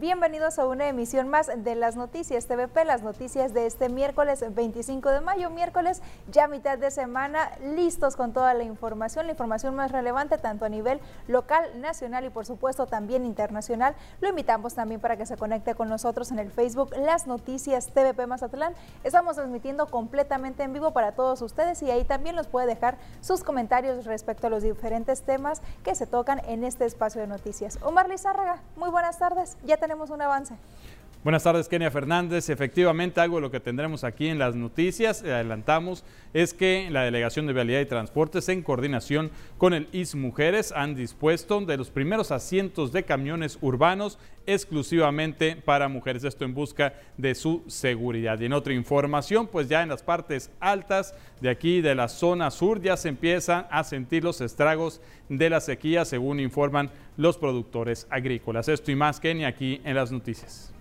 Bienvenidos a una emisión más de las noticias TVP, las noticias de este miércoles 25 de mayo, miércoles ya mitad de semana, listos con toda la información, la información más relevante tanto a nivel local, nacional y por supuesto también internacional. Lo invitamos también para que se conecte con nosotros en el Facebook Las Noticias TVP Mazatlán. Estamos transmitiendo completamente en vivo para todos ustedes y ahí también nos puede dejar sus comentarios respecto a los diferentes temas que se tocan en este espacio de noticias. Omar Lizárraga, muy buenas tardes. Ya tenemos un avance. Buenas tardes, Kenia Fernández. Efectivamente, algo de lo que tendremos aquí en las noticias, adelantamos, es que la Delegación de Vialidad y Transportes, en coordinación con el IS Mujeres, han dispuesto de los primeros asientos de camiones urbanos exclusivamente para mujeres. Esto en busca de su seguridad. Y en otra información, pues ya en las partes altas de aquí, de la zona sur, ya se empiezan a sentir los estragos de la sequía, según informan los productores agrícolas. Esto y más, Kenia, aquí en las noticias.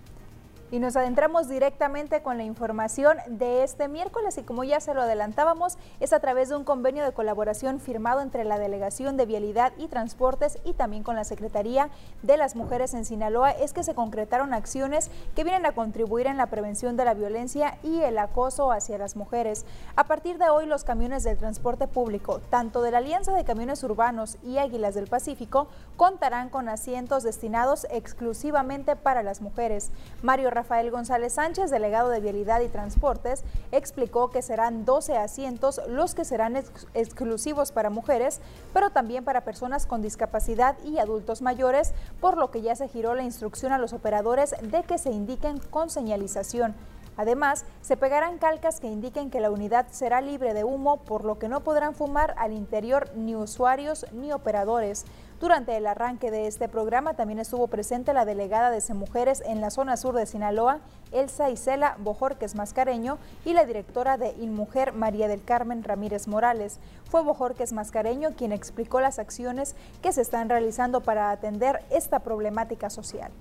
Y nos adentramos directamente con la información de este miércoles y como ya se lo adelantábamos, es a través de un convenio de colaboración firmado entre la Delegación de Vialidad y Transportes y también con la Secretaría de las Mujeres en Sinaloa, es que se concretaron acciones que vienen a contribuir en la prevención de la violencia y el acoso hacia las mujeres. A partir de hoy, los camiones del transporte público, tanto de la Alianza de Camiones Urbanos y Águilas del Pacífico, contarán con asientos destinados exclusivamente para las mujeres. Mario Rafael González Sánchez, delegado de Vialidad y Transportes, explicó que serán 12 asientos los que serán exclusivos para mujeres, pero también para personas con discapacidad y adultos mayores, por lo que ya se giró la instrucción a los operadores de que se indiquen con señalización. Además, se pegarán calcas que indiquen que la unidad será libre de humo, por lo que no podrán fumar al interior ni usuarios ni operadores. Durante el arranque de este programa también estuvo presente la delegada de Mujeres en la zona sur de Sinaloa, Elsa Isela Bojorques Mascareño, y la directora de InMujer, María del Carmen Ramírez Morales. Fue Bojorques Mascareño quien explicó las acciones que se están realizando para atender esta problemática social.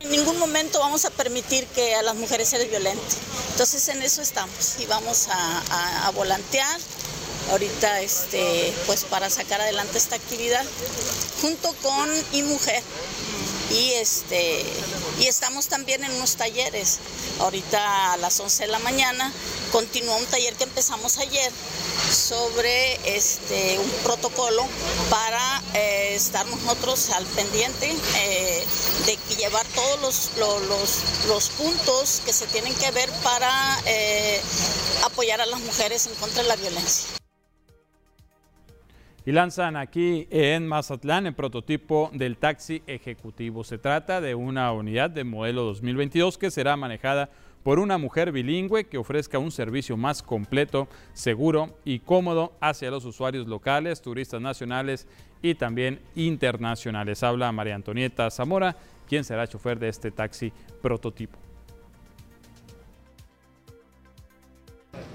En ningún momento vamos a permitir que a las mujeres se les violente. Entonces en eso estamos y vamos a, a volantear ahorita este, pues para sacar adelante esta actividad junto con IMujer. Y, este, y estamos también en unos talleres. Ahorita a las 11 de la mañana continúa un taller que empezamos ayer sobre este, un protocolo para eh, estar nosotros al pendiente eh, de llevar todos los, los, los, puntos que se tienen que ver para eh, apoyar a las mujeres en contra de la violencia y lanzan aquí en Mazatlán el prototipo del taxi ejecutivo. Se trata de una unidad de modelo 2022 que será manejada por una mujer bilingüe que ofrezca un servicio más completo, seguro y cómodo hacia los usuarios locales, turistas nacionales y también internacionales. Habla María Antonieta Zamora, quien será chofer de este taxi prototipo.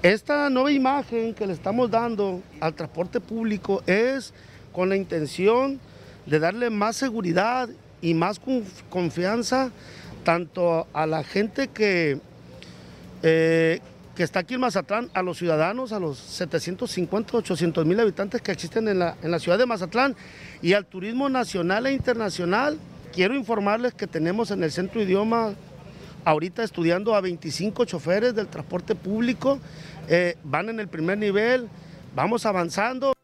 Esta nueva imagen que le estamos dando al transporte público es con la intención de darle más seguridad y más confianza tanto a la gente que, eh, que está aquí en Mazatlán, a los ciudadanos, a los 750, 800 mil habitantes que existen en la, en la ciudad de Mazatlán y al turismo nacional e internacional. Quiero informarles que tenemos en el centro idioma ahorita estudiando a 25 choferes del transporte público, eh, van en el primer nivel, vamos avanzando.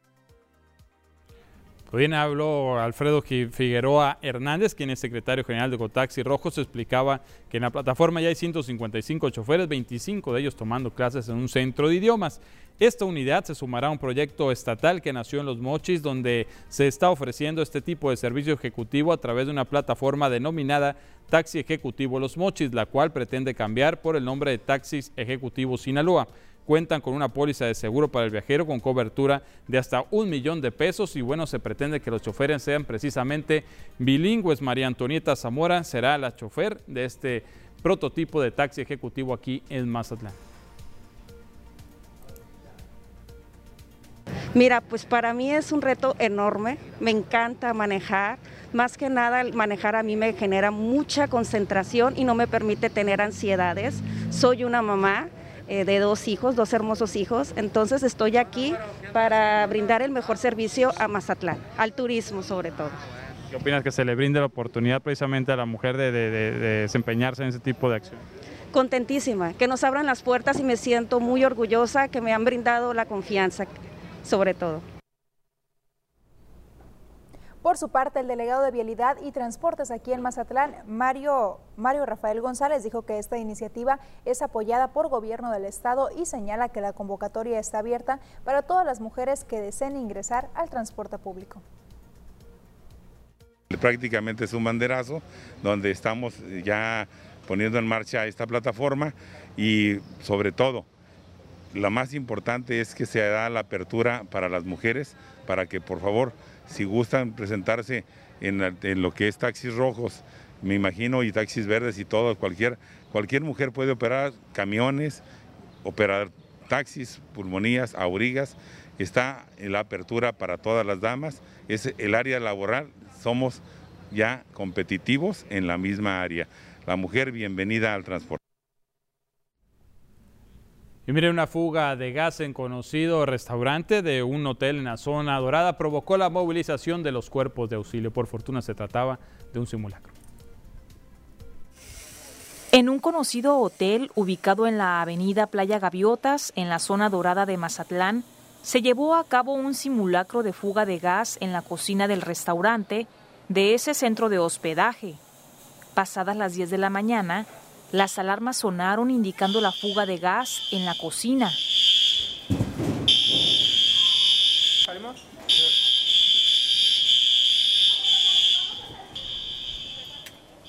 Bien habló Alfredo Figueroa Hernández, quien es secretario general de Cotaxi Rojos, explicaba que en la plataforma ya hay 155 choferes, 25 de ellos tomando clases en un centro de idiomas. Esta unidad se sumará a un proyecto estatal que nació en Los Mochis, donde se está ofreciendo este tipo de servicio ejecutivo a través de una plataforma denominada Taxi Ejecutivo Los Mochis, la cual pretende cambiar por el nombre de Taxis Ejecutivo Sinaloa cuentan con una póliza de seguro para el viajero con cobertura de hasta un millón de pesos y bueno, se pretende que los choferes sean precisamente bilingües. María Antonieta Zamora será la chofer de este prototipo de taxi ejecutivo aquí en Mazatlán. Mira, pues para mí es un reto enorme, me encanta manejar, más que nada manejar a mí me genera mucha concentración y no me permite tener ansiedades. Soy una mamá, eh, de dos hijos, dos hermosos hijos. Entonces estoy aquí para brindar el mejor servicio a Mazatlán, al turismo sobre todo. ¿Qué opinas que se le brinde la oportunidad precisamente a la mujer de, desempeñarse en ese tipo de acción? Contentísima, que nos abran las puertas y me siento muy orgullosa que me han brindado la confianza, sobre todo. Por su parte, el delegado de Vialidad y Transportes aquí en Mazatlán, Mario, Mario Rafael González, dijo que esta iniciativa es apoyada por gobierno del estado y señala que la convocatoria está abierta para todas las mujeres que deseen ingresar al transporte público. Prácticamente es un banderazo donde estamos ya poniendo en marcha esta plataforma y sobre todo, lo más importante es que se da la apertura para las mujeres para que por favor si gustan presentarse en, lo que es taxis rojos, me imagino, y taxis verdes y todo, cualquier, cualquier mujer puede operar camiones, operar taxis, pulmonías, aurigas, está la apertura para todas las damas, es el área laboral, somos ya competitivos en la misma área. La mujer bienvenida al transporte. Y mire, una fuga de gas en conocido restaurante de un hotel en la zona dorada provocó la movilización de los cuerpos de auxilio. Por fortuna se trataba de un simulacro. En un conocido hotel ubicado en la avenida Playa Gaviotas, en la zona dorada de Mazatlán, se llevó a cabo un simulacro de fuga de gas en la cocina del restaurante de ese centro de hospedaje. Pasadas las 10 de la mañana, las alarmas sonaron indicando la fuga de gas en la cocina.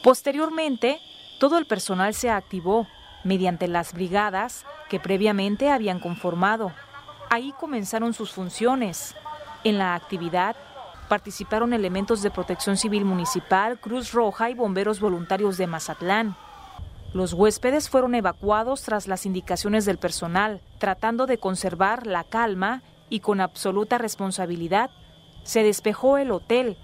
Posteriormente, todo el personal se activó mediante las brigadas que previamente habían conformado. Ahí comenzaron sus funciones. En la actividad participaron elementos de Protección Civil Municipal, Cruz Roja y bomberos voluntarios de Mazatlán. Los huéspedes fueron evacuados tras las indicaciones del personal, tratando de conservar la calma y con absoluta responsabilidad. Se despejó el hotel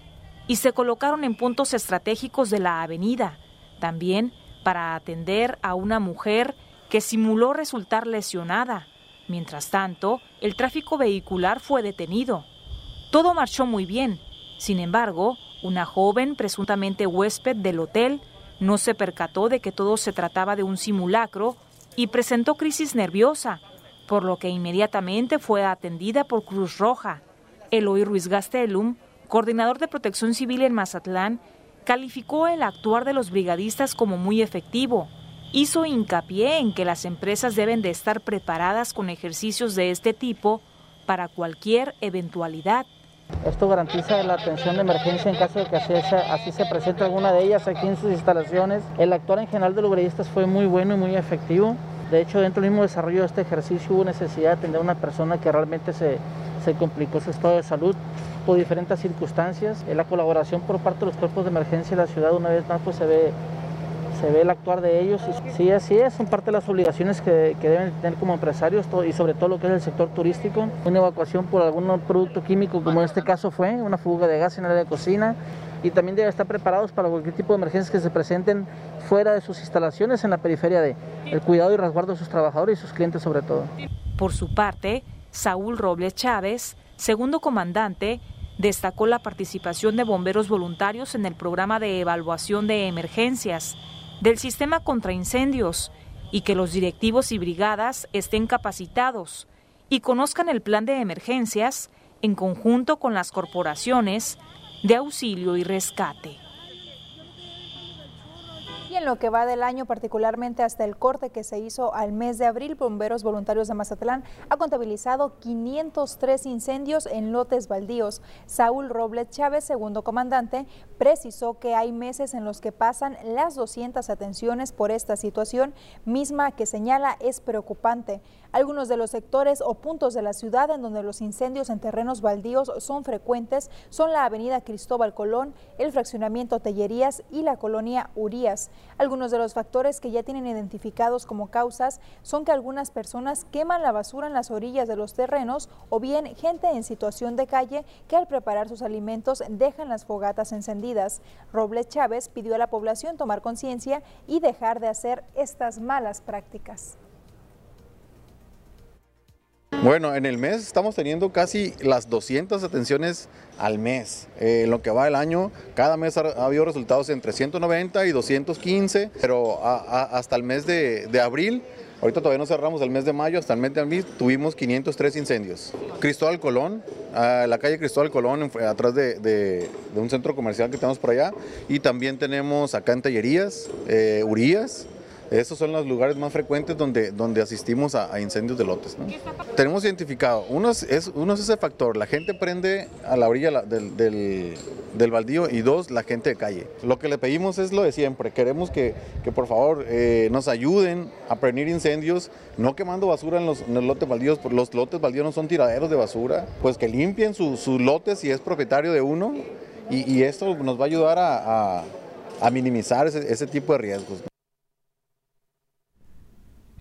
y se colocaron en puntos estratégicos de la avenida, también para atender a una mujer que simuló resultar lesionada. Mientras tanto, el tráfico vehicular fue detenido. Todo marchó muy bien. Sin embargo, una joven, presuntamente huésped del hotel, no se percató de que todo se trataba de un simulacro y presentó crisis nerviosa, por lo que inmediatamente fue atendida por Cruz Roja. Eloy Ruiz Gastelum, coordinador de protección civil en Mazatlán, calificó el actuar de los brigadistas como muy efectivo. Hizo hincapié en que las empresas deben de estar preparadas con ejercicios de este tipo para cualquier eventualidad. Esto garantiza la atención de emergencia en caso de que así, se presente alguna de ellas aquí en sus instalaciones. El actuar en general de los brigadistas fue muy bueno y muy efectivo. De hecho, dentro del mismo desarrollo de este ejercicio hubo necesidad de atender a una persona que realmente se, se complicó su estado de salud por diferentes circunstancias. La colaboración por parte de los cuerpos de emergencia de la ciudad una vez más pues se ve se ve el actuar de ellos. Sí, así es, son parte de las obligaciones que, deben tener como empresarios y sobre todo lo que es el sector turístico. Una evacuación por algún producto químico, como en este caso fue, una fuga de gas en el área de cocina. Y también deben estar preparados para cualquier tipo de emergencias que se presenten fuera de sus instalaciones en la periferia de el cuidado y resguardo de sus trabajadores y sus clientes sobre todo. Por su parte, Saúl Robles Chávez, segundo comandante, destacó la participación de bomberos voluntarios en el programa de evaluación de emergencias del sistema contra incendios y que los directivos y brigadas estén capacitados y conozcan el plan de emergencias en conjunto con las corporaciones de auxilio y rescate. En lo que va del año, particularmente hasta el corte que se hizo al mes de abril, Bomberos Voluntarios de Mazatlán ha contabilizado 503 incendios en lotes baldíos. Saúl Robles Chávez, segundo comandante, precisó que hay meses en los que pasan las 200 atenciones por esta situación, misma que señala es preocupante. Algunos de los sectores o puntos de la ciudad en donde los incendios en terrenos baldíos son frecuentes son la avenida Cristóbal Colón, el fraccionamiento Tellerías y la colonia Urías. Algunos de los factores que ya tienen identificados como causas son que algunas personas queman la basura en las orillas de los terrenos o bien gente en situación de calle que al preparar sus alimentos dejan las fogatas encendidas. Robles Chávez pidió a la población tomar conciencia y dejar de hacer estas malas prácticas. Bueno, en el mes estamos teniendo casi las 200 atenciones al mes. Eh, en lo que va el año, cada mes ha, habido resultados entre 190 y 215, pero hasta el mes de, abril Ahorita todavía no cerramos el mes de mayo, hasta el mes de abril tuvimos 503 incendios. Cristóbal Colón, la calle Cristóbal Colón, atrás de, un centro comercial que tenemos por allá. Y también tenemos acá en Tallerías, eh, Urías, esos son los lugares más frecuentes donde, donde asistimos a, incendios de lotes. Tenemos identificado, uno es, uno es ese factor, la gente prende a la orilla del, del, baldío y dos, la gente de calle. Lo que le pedimos es lo de siempre, queremos que, que por favor eh, nos ayuden a prevenir incendios, no quemando basura en los, lotes baldíos, los lotes baldíos no son tiraderos de basura, pues que limpien sus lotes si es propietario de uno y, esto nos va a ayudar a, a, minimizar ese, ese tipo de riesgos.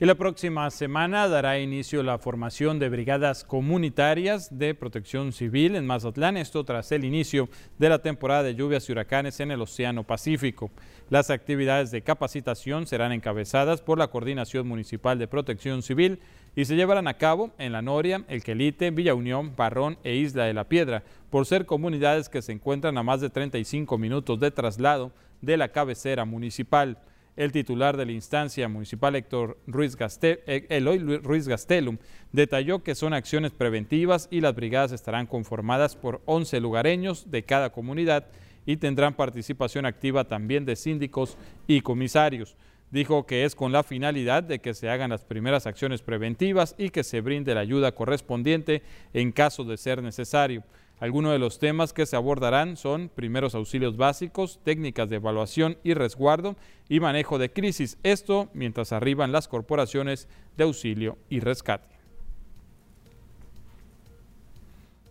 Y la próxima semana dará inicio la formación de brigadas comunitarias de protección civil en Mazatlán, esto tras el inicio de la temporada de lluvias y huracanes en el Océano Pacífico. Las actividades de capacitación serán encabezadas por la Coordinación Municipal de Protección Civil y se llevarán a cabo en La Noria, El Quelite, Villa Unión, Barrón e Isla de la Piedra, por ser comunidades que se encuentran a más de 35 minutos de traslado de la cabecera municipal. El titular de la instancia municipal, Héctor Ruiz eh, Eloy Ruiz Gastelum, detalló que son acciones preventivas y las brigadas estarán conformadas por 11 lugareños de cada comunidad y tendrán participación activa también de síndicos y comisarios. Dijo que es con la finalidad de que se hagan las primeras acciones preventivas y que se brinde la ayuda correspondiente en caso de ser necesario. Algunos de los temas que se abordarán son primeros auxilios básicos, técnicas de evaluación y resguardo y manejo de crisis. Esto mientras arriban las corporaciones de auxilio y rescate.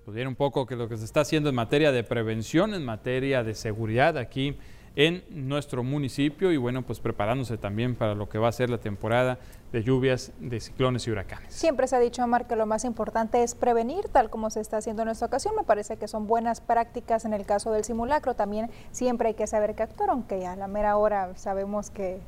Pues un poco que lo que se está haciendo en materia de prevención, en materia de seguridad aquí en nuestro municipio y bueno, pues preparándose también para lo que va a ser la temporada de lluvias, de ciclones y huracanes. Siempre se ha dicho, Omar, que lo más importante es prevenir, tal como se está haciendo en esta ocasión. Me parece que son buenas prácticas en el caso del simulacro. También siempre hay que saber qué actuar, aunque a la mera hora sabemos que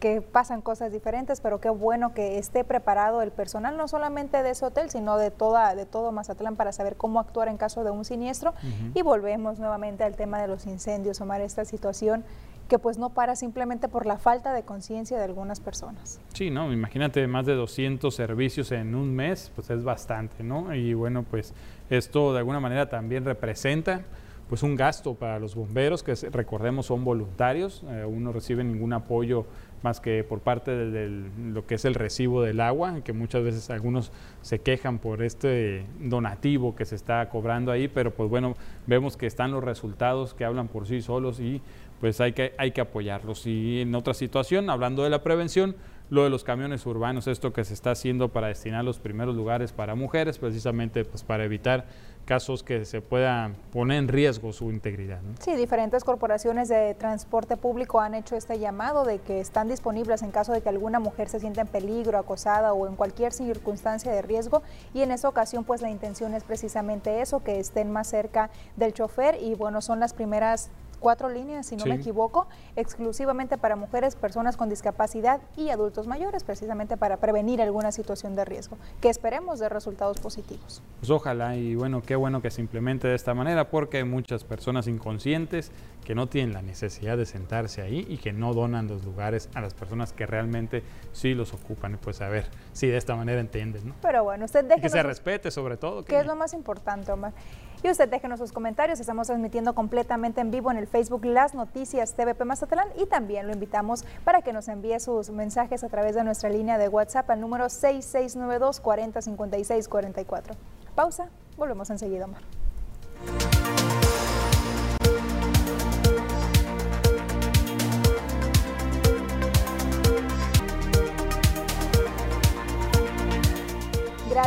que pasan cosas diferentes, pero qué bueno que esté preparado el personal, no solamente de ese hotel, sino de, toda, de todo Mazatlán para saber cómo actuar en caso de un siniestro. Y volvemos nuevamente al tema de los incendios, Omar, esta situación que pues no para simplemente por la falta de conciencia de algunas personas. Sí, no, imagínate más de 200 servicios en un mes, pues es bastante, ¿no? Y bueno, pues esto de alguna manera también representa pues un gasto para los bomberos, que recordemos son voluntarios, eh, uno no recibe ningún apoyo más que por parte de, lo que es el recibo del agua, que muchas veces algunos se quejan por este donativo que se está cobrando ahí, pero pues bueno, vemos que están los resultados que hablan por sí solos y pues hay que, hay que apoyarlos. Y en otra situación, hablando de la prevención, lo de los camiones urbanos, esto que se está haciendo para destinar los primeros lugares para mujeres, precisamente pues para evitar casos que se puedan poner en riesgo su integridad. Sí, diferentes corporaciones de transporte público han hecho este llamado de que están disponibles en caso de que alguna mujer se sienta en peligro, acosada o en cualquier circunstancia de riesgo y en esa ocasión pues la intención es precisamente eso, que estén más cerca del chofer y bueno, son las primeras cuatro líneas, si no me equivoco, exclusivamente para mujeres, personas con discapacidad y adultos mayores, precisamente para prevenir alguna situación de riesgo, que esperemos de resultados positivos. Pues ojalá y bueno, qué bueno que se implemente de esta manera, porque hay muchas personas inconscientes que no tienen la necesidad de sentarse ahí y que no donan los lugares a las personas que realmente sí los ocupan. Y pues a ver si de esta manera entienden, ¿no? Pero bueno, usted deje... que se respete sobre todo. Que es lo más importante, Omar. Y usted déjenos sus comentarios, estamos transmitiendo completamente en vivo en el Facebook las noticias TVP Mazatlán y también lo invitamos para que nos envíe sus mensajes a través de nuestra línea de WhatsApp al número 6692 405644. Pausa, volvemos enseguida, Omar.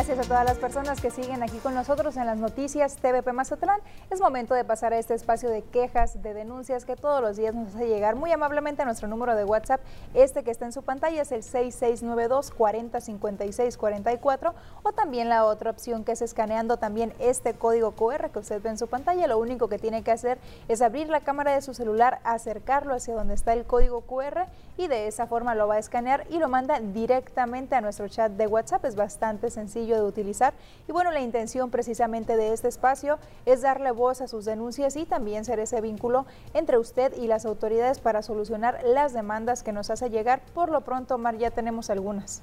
Gracias a todas las personas que siguen aquí con nosotros en las noticias TVP Mazatlán. Es momento de pasar a este espacio de quejas, de denuncias que todos los días nos hace llegar muy amablemente a nuestro número de WhatsApp. Este que está en su pantalla es el 6692 405644 o también la otra opción que es escaneando también este código QR que usted ve en su pantalla. Lo único que tiene que hacer es abrir la cámara de su celular, acercarlo hacia donde está el código QR y de esa forma lo va a escanear y lo manda directamente a nuestro chat de WhatsApp. Es bastante sencillo de utilizar. Y bueno, la intención precisamente de este espacio es darle voz a sus denuncias y también ser ese vínculo entre usted y las autoridades para solucionar las demandas que nos hace llegar. Por lo pronto, Mar, ya tenemos algunas.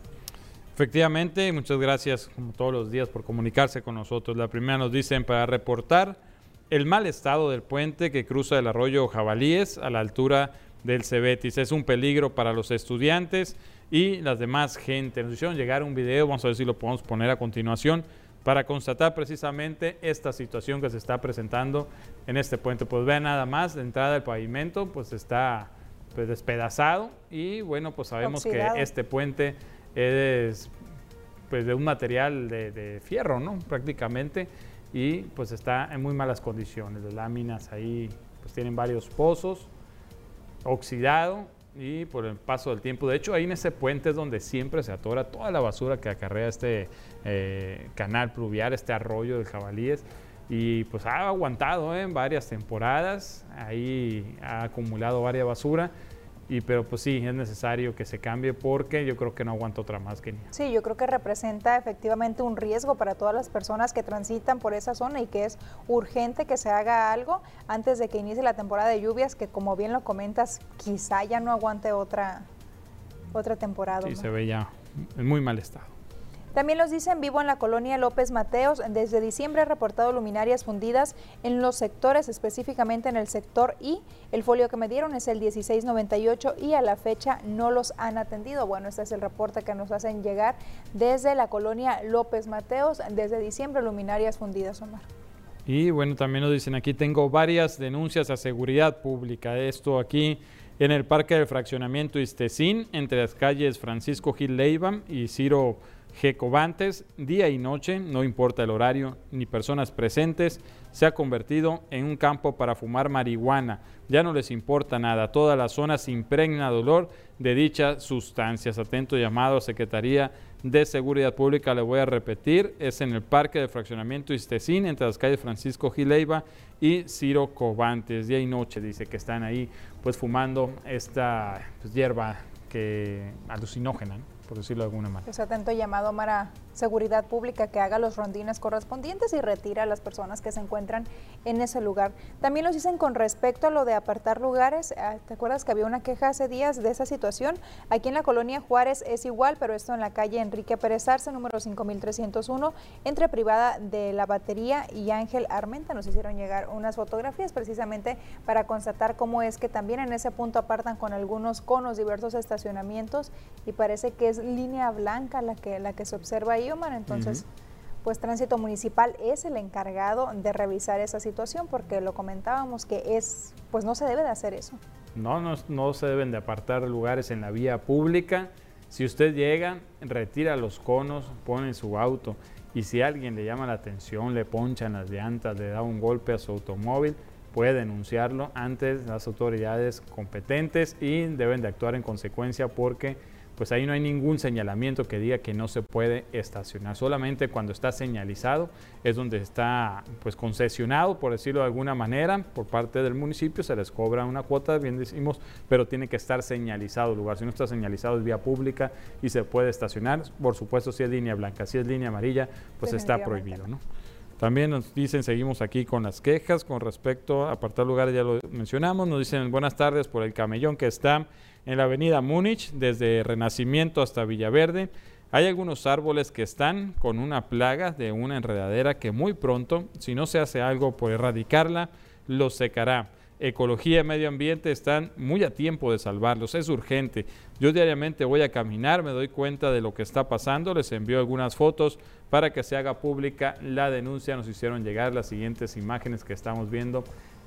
Efectivamente, muchas gracias como todos los días por comunicarse con nosotros. La primera nos dicen para reportar el mal estado del puente que cruza el arroyo Jabalíes a la altura del Cebetis. Es un peligro para los estudiantes y las demás gente. Nos hicieron llegar un video, vamos a ver si lo podemos poner a continuación, para constatar precisamente esta situación que se está presentando en este puente. Pues vean nada más, la entrada del pavimento pues está pues, despedazado y bueno, pues sabemos que este puente es pues de un material de, de, fierro, ¿no? Prácticamente y pues está en muy malas condiciones. Las láminas ahí pues tienen varios pozos, oxidado y por el paso del tiempo. De hecho, ahí en ese puente es donde siempre se atora toda la basura que acarrea este eh, canal pluvial, este arroyo de jabalíes. Y pues ha aguantado en ¿eh? varias temporadas, ahí ha acumulado varias basura y, pero pues sí, es necesario que se cambie porque yo creo que no aguanta otra más, que Sí, yo creo que representa efectivamente un riesgo para todas las personas que transitan por esa zona y que es urgente que se haga algo antes de que inicie la temporada de lluvias, que como bien lo comentas, quizá ya no aguante otra, otra temporada. Sí, se ve ya en muy mal estado. También los dicen vivo en la colonia López Mateos. Desde diciembre ha reportado luminarias fundidas en los sectores, específicamente en el sector I. El folio que me dieron es el 1698 y a la fecha no los han atendido. Bueno, este es el reporte que nos hacen llegar desde la colonia López Mateos. Desde diciembre luminarias fundidas, Omar. Y bueno, también nos dicen aquí tengo varias denuncias a seguridad pública. Esto aquí en el Parque del Fraccionamiento Istecín, entre las calles Francisco Gil Leiva y Ciro Jecovantes, día y noche, no importa el horario ni personas presentes, se ha convertido en un campo para fumar marihuana. Ya no les importa nada, toda la zona se impregna dolor de dichas sustancias. Atento llamado a Secretaría de Seguridad Pública, le voy a repetir, es en el Parque de Fraccionamiento Istecín, entre las calles Francisco Gileiva y Ciro Covantes. Día y noche dice que están ahí pues fumando esta pues, hierba que alucinógena por decirlo de alguna manera. Pues atento llamado para seguridad pública que haga los rondines correspondientes y retira a las personas que se encuentran en ese lugar. También los dicen con respecto a lo de apartar lugares. Ah, ¿Te acuerdas que había una queja hace días de esa situación? Aquí en la colonia Juárez es igual, pero esto en la calle Enrique Pérez Arce, número 5301, entre privada de la batería y Ángel Armenta. Nos hicieron llegar unas fotografías precisamente para constatar cómo es que también en ese punto apartan con algunos conos diversos estacionamientos y parece que es línea blanca la que, la que se observa ahí, Omar. Entonces, pues Tránsito Municipal es el encargado de revisar esa situación porque lo comentábamos que es, pues no se debe de hacer eso. No, no, no se deben de apartar lugares en la vía pública. Si usted llega, retira los conos, pone su auto y si alguien le llama la atención, le ponchan las llantas, le da un golpe a su automóvil, puede denunciarlo antes las autoridades competentes y deben de actuar en consecuencia porque pues ahí no hay ningún señalamiento que diga que no se puede estacionar. Solamente cuando está señalizado es donde está pues concesionado, por decirlo de alguna manera, por parte del municipio, se les cobra una cuota, bien decimos, pero tiene que estar señalizado el lugar. Si no está señalizado es vía pública y se puede estacionar, por supuesto si es línea blanca, si es línea amarilla, pues está prohibido, ¿no? También nos dicen, seguimos aquí con las quejas con respecto a apartar lugares, ya lo mencionamos, nos dicen buenas tardes por el camellón que está en la avenida Múnich, desde Renacimiento hasta Villaverde. Hay algunos árboles que están con una plaga de una enredadera que muy pronto, si no se hace algo por erradicarla, los secará. Ecología y medio ambiente están muy a tiempo de salvarlos, es urgente. Yo diariamente voy a caminar, me doy cuenta de lo que está pasando, les envío algunas fotos para que se haga pública la denuncia. Nos hicieron llegar las siguientes imágenes que estamos viendo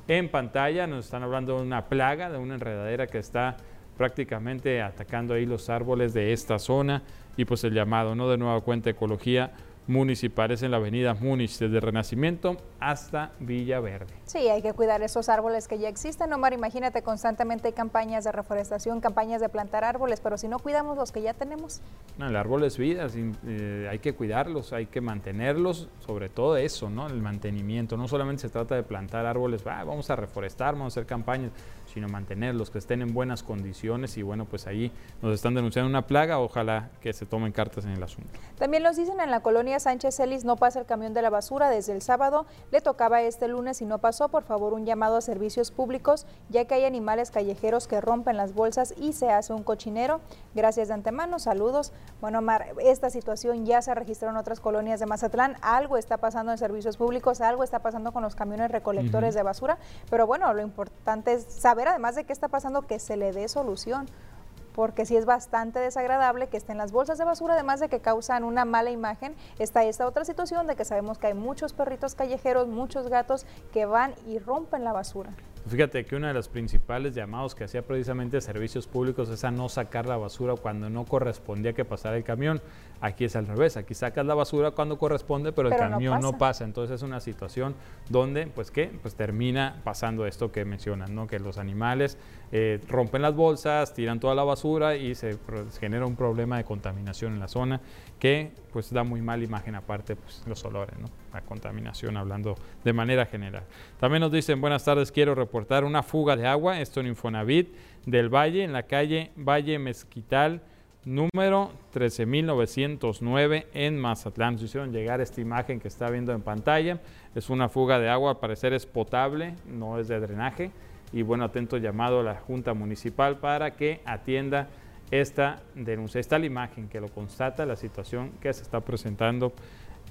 en pantalla. Nos están hablando de una plaga, de una enredadera que está prácticamente atacando ahí los árboles de esta zona y pues el llamado, ¿no? De nueva cuenta Ecología municipales en la avenida Múnich, desde Renacimiento hasta Villa Verde. Sí, hay que cuidar esos árboles que ya existen, Omar. Imagínate, constantemente hay campañas de reforestación, campañas de plantar árboles, pero si no cuidamos los que ya tenemos. No, el árbol es vida, eh, hay que cuidarlos, hay que mantenerlos, sobre todo eso, ¿no? El mantenimiento. No solamente se trata de plantar árboles, vamos a reforestar, vamos a hacer campañas, sino mantenerlos, que estén en buenas condiciones y bueno, pues ahí nos están denunciando una plaga, ojalá que se tomen cartas en el asunto. También nos dicen en la colonia Sánchez Celis no pasa el camión de la basura. Desde el sábado, le tocaba este lunes y no pasó, por favor un llamado a servicios públicos, ya que hay animales callejeros que rompen las bolsas y se hace un cochinero. Gracias de antemano, saludos. Bueno, Mar, esta situación ya se registró en otras colonias de Mazatlán, algo está pasando en servicios públicos, algo está pasando con los camiones recolectores de basura, pero bueno, lo importante es saber además de qué está pasando, que se le dé solución porque sí es bastante desagradable que estén las bolsas de basura, además de que causan una mala imagen, está esta otra situación de que sabemos que hay muchos perritos callejeros, muchos gatos que van y rompen la basura. Fíjate que uno de los principales llamados que hacía precisamente servicios públicos es a no sacar la basura cuando no correspondía que pasara el camión. Aquí es al revés, aquí sacas la basura cuando corresponde, pero, el camión no pasa. Entonces es una situación donde, pues qué, pues termina pasando esto que mencionan, ¿no? Que los animales eh, rompen las bolsas, tiran toda la basura y se genera un problema de contaminación en la zona que pues da muy mala imagen aparte pues, los olores, ¿no? La contaminación hablando de manera general. También nos dicen, buenas tardes, quiero reportar una fuga de agua, esto en Infonavit del Valle, en la calle Valle Mezquital, número 13909 en Mazatlán. Nos hicieron llegar esta imagen que está viendo en pantalla, es una fuga de agua, al parecer es potable, no es de drenaje, y bueno, atento llamado a la Junta Municipal para que atienda esta denuncia. Está la imagen que lo constata, la situación que se está presentando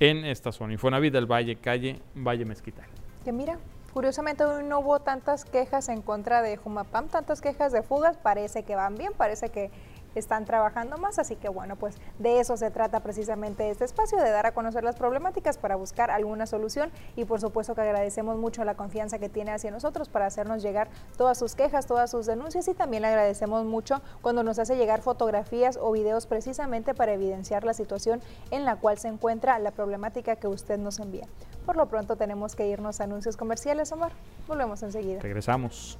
en esta zona. Infonavit del Valle, calle Valle Mezquital. Que mira, curiosamente hoy no hubo tantas quejas en contra de Jumapam, tantas quejas de fugas, parece que van bien, parece que están trabajando más, así que bueno, pues de eso se trata precisamente este espacio, de dar a conocer las problemáticas para buscar alguna solución y por supuesto que agradecemos mucho la confianza que tiene hacia nosotros para hacernos llegar todas sus quejas, todas sus denuncias y también le agradecemos mucho cuando nos hace llegar fotografías o videos precisamente para evidenciar la situación en la cual se encuentra la problemática que usted nos envía. Por lo pronto tenemos que irnos a anuncios comerciales, Omar. Volvemos enseguida. Regresamos.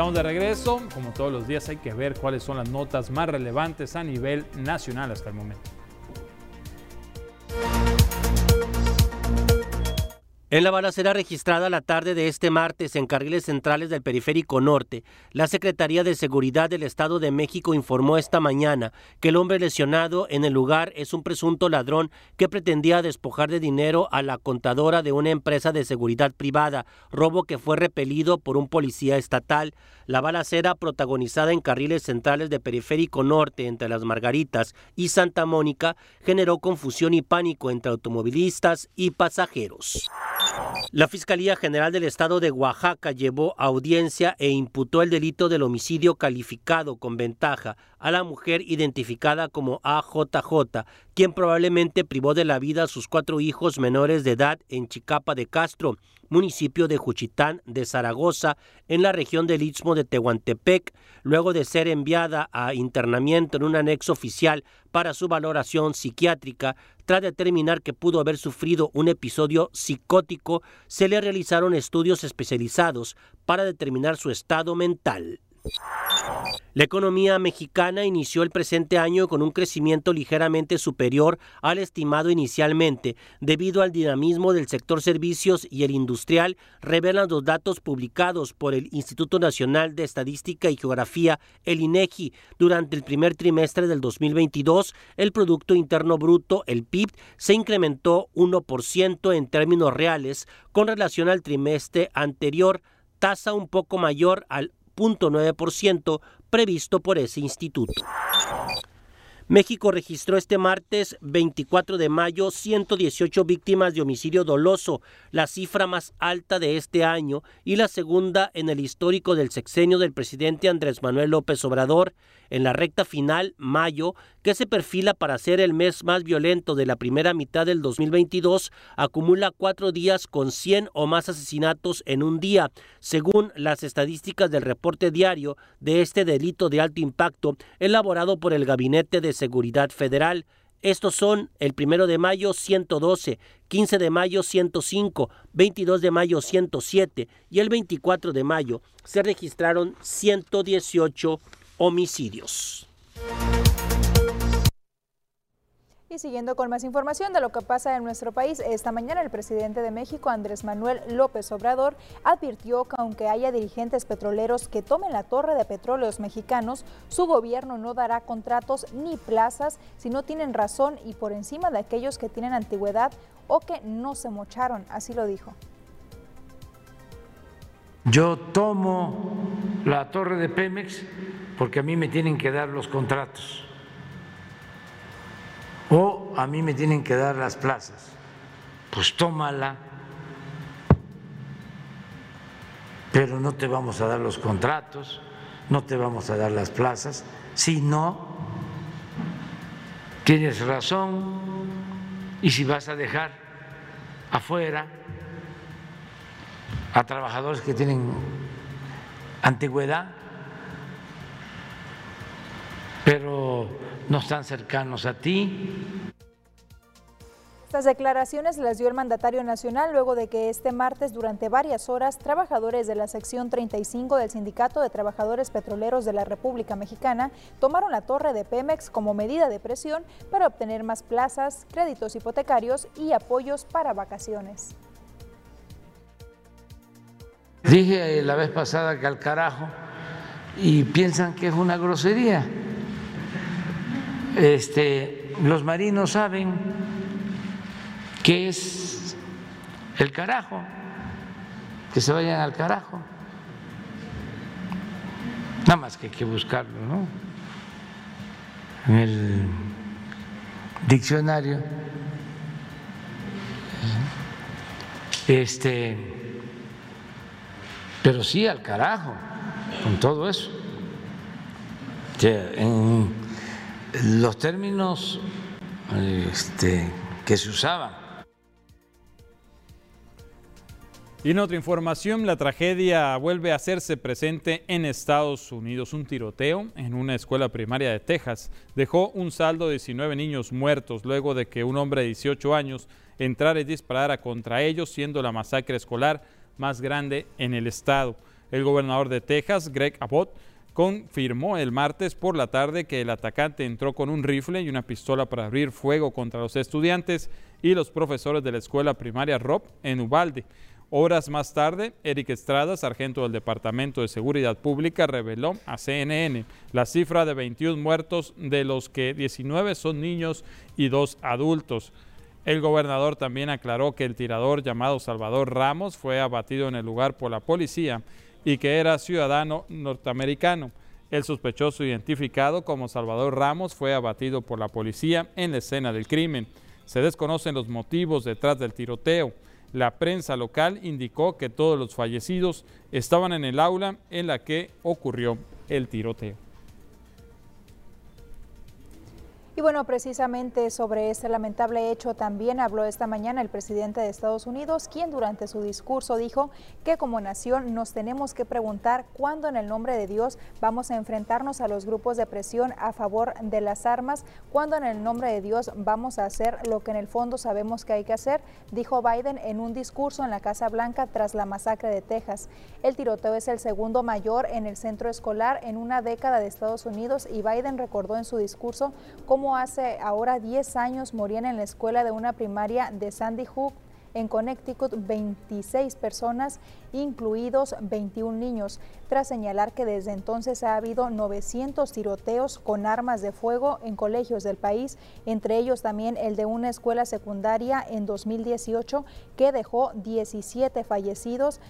Estamos de regreso. Como todos los días hay que ver cuáles son las notas más relevantes a nivel nacional hasta el momento. En la balacera registrada la tarde de este martes en carriles centrales del Periférico Norte, la Secretaría de Seguridad del Estado de México informó esta mañana que el hombre lesionado en el lugar es un presunto ladrón que pretendía despojar de dinero a la contadora de una empresa de seguridad privada, robo que fue repelido por un policía estatal. La balacera protagonizada en carriles centrales de Periférico Norte entre Las Margaritas y Santa Mónica generó confusión y pánico entre automovilistas y pasajeros. La Fiscalía General del Estado de Oaxaca llevó audiencia e imputó el delito del homicidio calificado con ventaja a la mujer identificada como AJJ, quien probablemente privó de la vida a sus cuatro hijos menores de edad en Chicapa de Castro, municipio de Juchitán de Zaragoza, en la región del Istmo de Tehuantepec, luego de ser enviada a internamiento en un anexo oficial para su valoración psiquiátrica, tras determinar que pudo haber sufrido un episodio psicótico, se le realizaron estudios especializados para determinar su estado mental. La economía mexicana inició el presente año con un crecimiento ligeramente superior al estimado inicialmente, debido al dinamismo del sector servicios y el industrial, revelan los datos publicados por el Instituto Nacional de Estadística y Geografía, el INEGI. Durante el primer trimestre del 2022, el Producto Interno Bruto, el PIB, se incrementó 1% en términos reales con relación al trimestre anterior, tasa un poco mayor al 0.9% previsto por ese instituto. México registró este martes 24 de mayo 118 víctimas de homicidio doloso, la cifra más alta de este año y la segunda en el histórico del sexenio del presidente Andrés Manuel López Obrador en la recta final, mayo, que se perfila para ser el mes más violento de la primera mitad del 2022, acumula cuatro días con 100 o más asesinatos en un día, según las estadísticas del reporte diario de este delito de alto impacto elaborado por el Gabinete de Seguridad Federal. Estos son el primero de mayo 112, 15 de mayo 105, 22 de mayo 107 y el 24 de mayo se registraron 118 homicidios. Y siguiendo con más información de lo que pasa en nuestro país, esta mañana el presidente de México, Andrés Manuel López Obrador, advirtió que aunque haya dirigentes petroleros que tomen la torre de petróleos mexicanos, su gobierno no dará contratos ni plazas si no tienen razón y por encima de aquellos que tienen antigüedad o que no se mocharon, así lo dijo. Yo tomo la torre de Pemex porque a mí me tienen que dar los contratos o a mí me tienen que dar las plazas. Pues tómala, pero no te vamos a dar los contratos, no te vamos a dar las plazas, si no, tienes razón, y si vas a dejar afuera a trabajadores que tienen antigüedad, pero no están cercanos a ti. Estas declaraciones las dio el mandatario nacional luego de que este martes durante varias horas trabajadores de la sección 35 del Sindicato de Trabajadores Petroleros de la República Mexicana tomaron la torre de Pemex como medida de presión para obtener más plazas, créditos hipotecarios y apoyos para vacaciones. Dije la vez pasada que al carajo y piensan que es una grosería este, los marinos saben qué es el carajo, que se vayan al carajo. Nada más que hay que buscarlo, ¿no? En el diccionario. Este, pero sí al carajo, con todo eso. En los términos este, que se usaban. Y en otra información, la tragedia vuelve a hacerse presente en Estados Unidos. Un tiroteo en una escuela primaria de Texas dejó un saldo de 19 niños muertos luego de que un hombre de 18 años entrara y disparara contra ellos, siendo la masacre escolar más grande en el estado. El gobernador de Texas, Greg Abbott, confirmó el martes por la tarde que el atacante entró con un rifle y una pistola para abrir fuego contra los estudiantes y los profesores de la escuela primaria Rob en Ubalde. Horas más tarde, Eric Estrada, sargento del Departamento de Seguridad Pública, reveló a CNN la cifra de 21 muertos, de los que 19 son niños y dos adultos. El gobernador también aclaró que el tirador llamado Salvador Ramos fue abatido en el lugar por la policía y que era ciudadano norteamericano. El sospechoso identificado como Salvador Ramos fue abatido por la policía en la escena del crimen. Se desconocen los motivos detrás del tiroteo. La prensa local indicó que todos los fallecidos estaban en el aula en la que ocurrió el tiroteo. Y bueno, precisamente sobre este lamentable hecho también habló esta mañana el presidente de Estados Unidos, quien durante su discurso dijo que como nación nos tenemos que preguntar cuándo en el nombre de Dios vamos a enfrentarnos a los grupos de presión a favor de las armas, cuándo en el nombre de Dios vamos a hacer lo que en el fondo sabemos que hay que hacer, dijo Biden en un discurso en la Casa Blanca tras la masacre de Texas. El tiroteo es el segundo mayor en el centro escolar en una década de Estados Unidos y Biden recordó en su discurso cómo hace ahora 10 años morían en la escuela de una primaria de Sandy Hook en Connecticut 26 personas, incluidos 21 niños, tras señalar que desde entonces ha habido 900 tiroteos con armas de fuego en colegios del país, entre ellos también el de una escuela secundaria en 2018 que dejó 17 fallecidos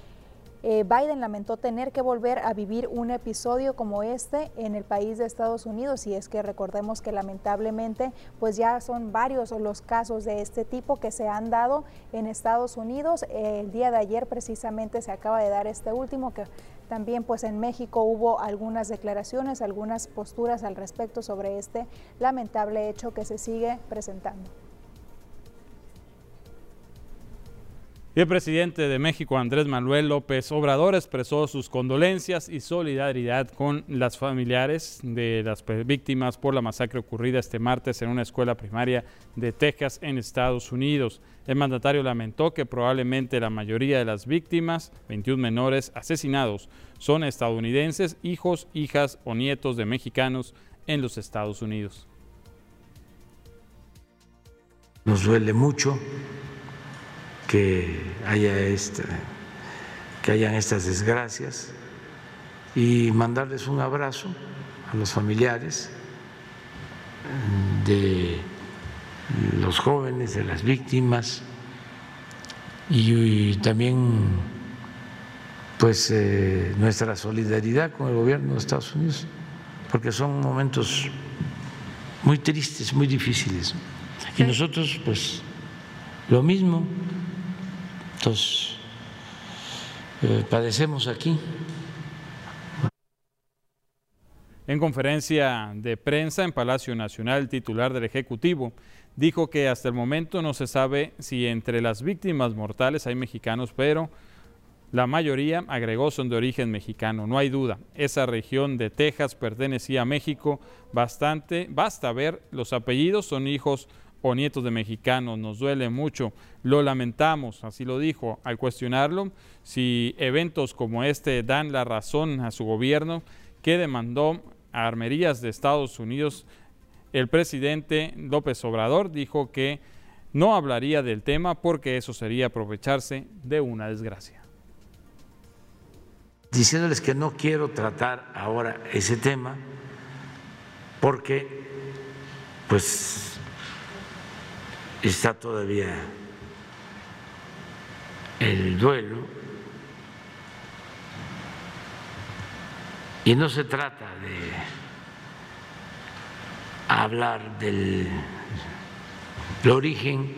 eh, Biden lamentó tener que volver a vivir un episodio como este en el país de Estados Unidos y es que recordemos que lamentablemente pues ya son varios los casos de este tipo que se han dado en Estados Unidos. el día de ayer precisamente se acaba de dar este último que también pues en México hubo algunas declaraciones, algunas posturas al respecto sobre este lamentable hecho que se sigue presentando. El presidente de México, Andrés Manuel López Obrador, expresó sus condolencias y solidaridad con las familiares de las víctimas por la masacre ocurrida este martes en una escuela primaria de Texas, en Estados Unidos. El mandatario lamentó que probablemente la mayoría de las víctimas, 21 menores asesinados, son estadounidenses, hijos, hijas o nietos de mexicanos en los Estados Unidos. Nos duele mucho que haya esta, que hayan estas desgracias y mandarles un abrazo a los familiares de los jóvenes, de las víctimas y, también pues eh, nuestra solidaridad con el gobierno de Estados Unidos, porque son momentos muy tristes, muy difíciles. Y nosotros pues lo mismo, entonces, eh, padecemos aquí. En conferencia de prensa en Palacio Nacional, el titular del Ejecutivo dijo que hasta el momento no se sabe si entre las víctimas mortales hay mexicanos, pero la mayoría, agregó, son de origen mexicano. No hay duda, esa región de Texas pertenecía a México bastante. Basta ver los apellidos, son hijos o nietos de mexicanos. Nos duele mucho, lo lamentamos, así lo dijo. Al cuestionarlo, si eventos como este dan la razón a su gobierno, que demandó armerías de Estados Unidos, el presidente López Obrador dijo que no hablaría del tema porque eso sería aprovecharse de una desgracia. Diciéndoles que no quiero tratar ahora ese tema porque pues está todavía el duelo y no se trata de hablar del, origen,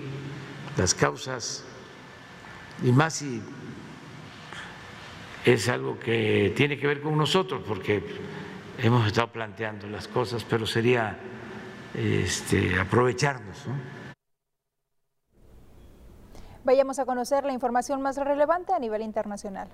las causas, y más si es algo que tiene que ver con nosotros, porque hemos estado planteando las cosas, pero sería este, aprovecharnos. ¿no? Vayamos a conocer la información más relevante a nivel internacional.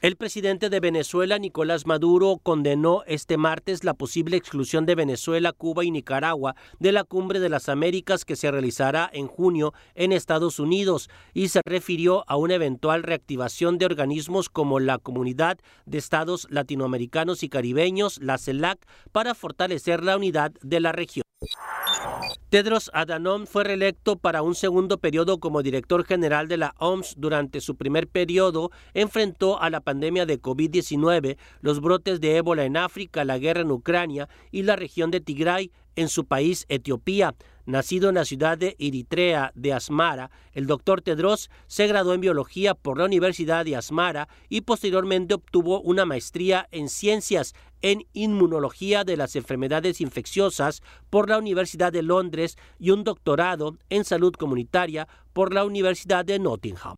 El presidente de Venezuela, Nicolás Maduro, condenó este martes la posible exclusión de Venezuela, Cuba y Nicaragua de la Cumbre de las Américas que se realizará en junio en Estados Unidos y se refirió a una eventual reactivación de organismos como la Comunidad de Estados Latinoamericanos y Caribeños, la CELAC, para fortalecer la unidad de la región. Tedros Adhanom fue reelecto para un segundo periodo como director general de la OMS. Durante su primer periodo enfrentó a la pandemia de COVID-19, los brotes de ébola en África, la guerra en Ucrania y la región de Tigray en su país, Etiopía. Nacido en la ciudad de Eritrea de Asmara, el doctor Tedros se graduó en biología por la Universidad de Asmara y posteriormente obtuvo una maestría en ciencias en inmunología de las enfermedades infecciosas por la Universidad de Londres y un doctorado en salud comunitaria por la Universidad de Nottingham.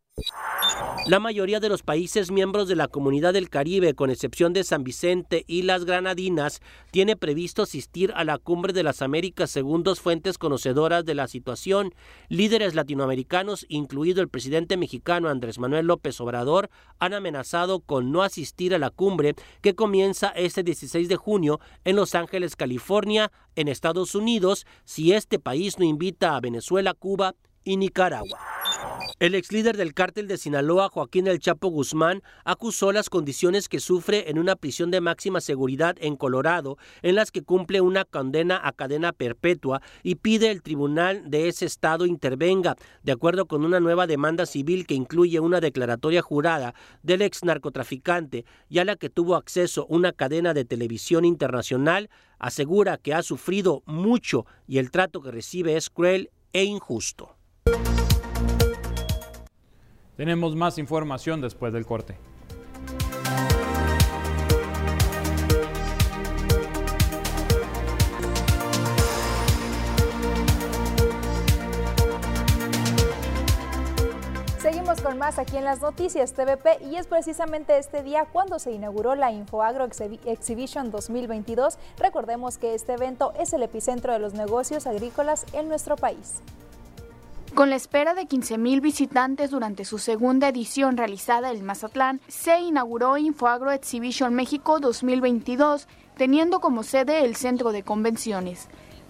La mayoría de los países miembros de la Comunidad del Caribe, con excepción de San Vicente y las Granadinas, tiene previsto asistir a la Cumbre de las Américas según dos fuentes conocedoras de la situación. Líderes latinoamericanos, incluido el presidente mexicano Andrés Manuel López Obrador, han amenazado con no asistir a la cumbre que comienza este 16 de junio en Los Ángeles, California, en Estados Unidos, si este país no invita a Venezuela, Cuba y Nicaragua. El ex líder del cártel de Sinaloa, Joaquín El Chapo Guzmán, acusó las condiciones que sufre en una prisión de máxima seguridad en Colorado, en las que cumple una condena a cadena perpetua y pide el tribunal de ese estado intervenga, de acuerdo con una nueva demanda civil que incluye una declaratoria jurada del ex narcotraficante y a la que tuvo acceso una cadena de televisión internacional, asegura que ha sufrido mucho y el trato que recibe es cruel e injusto. Tenemos más información después del corte. Seguimos con más aquí en las noticias TVP y es precisamente este día cuando se inauguró la InfoAgro Exhibition 2022. Recordemos que este evento es el epicentro de los negocios agrícolas en nuestro país. Con la espera de 15.000 visitantes durante su segunda edición realizada en Mazatlán, se inauguró Infoagro Exhibition México 2022, teniendo como sede el Centro de Convenciones.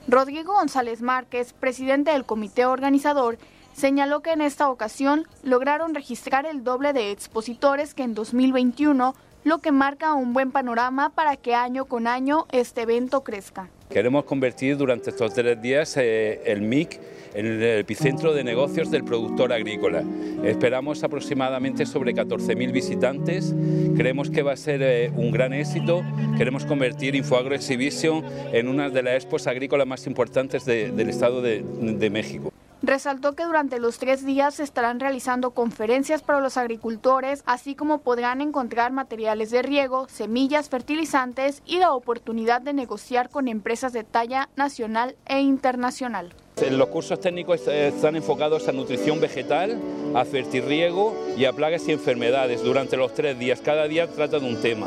Rodrigo González Márquez, presidente del comité organizador, señaló que en esta ocasión lograron registrar el doble de expositores que en 2021, lo que marca un buen panorama para que año con año este evento crezca. Queremos convertir durante estos tres días eh, el MIC en el epicentro de negocios del productor agrícola. Esperamos aproximadamente sobre 14.000 visitantes, creemos que va a ser eh, un gran éxito, queremos convertir InfoAgro Exhibition en una de las expos agrícolas más importantes del Estado de, de México. Resaltó que durante los tres días se estarán realizando conferencias para los agricultores, así como podrán encontrar materiales de riego, semillas, fertilizantes y la oportunidad de negociar con empresas de talla nacional e internacional. Los cursos técnicos están enfocados a nutrición vegetal, a fertirriego y a plagas y enfermedades durante los tres días. Cada día trata de un tema.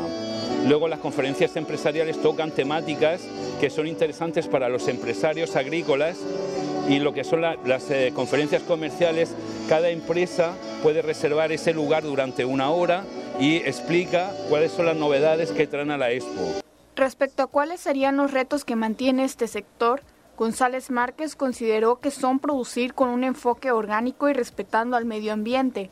Luego las conferencias empresariales tocan temáticas que son interesantes para los empresarios agrícolas y lo que son las eh, conferencias comerciales, cada empresa puede reservar ese lugar durante una hora y explica cuáles son las novedades que traen a la expo. Respecto a cuáles serían los retos que mantiene este sector, González Márquez consideró que son producir con un enfoque orgánico y respetando al medio ambiente,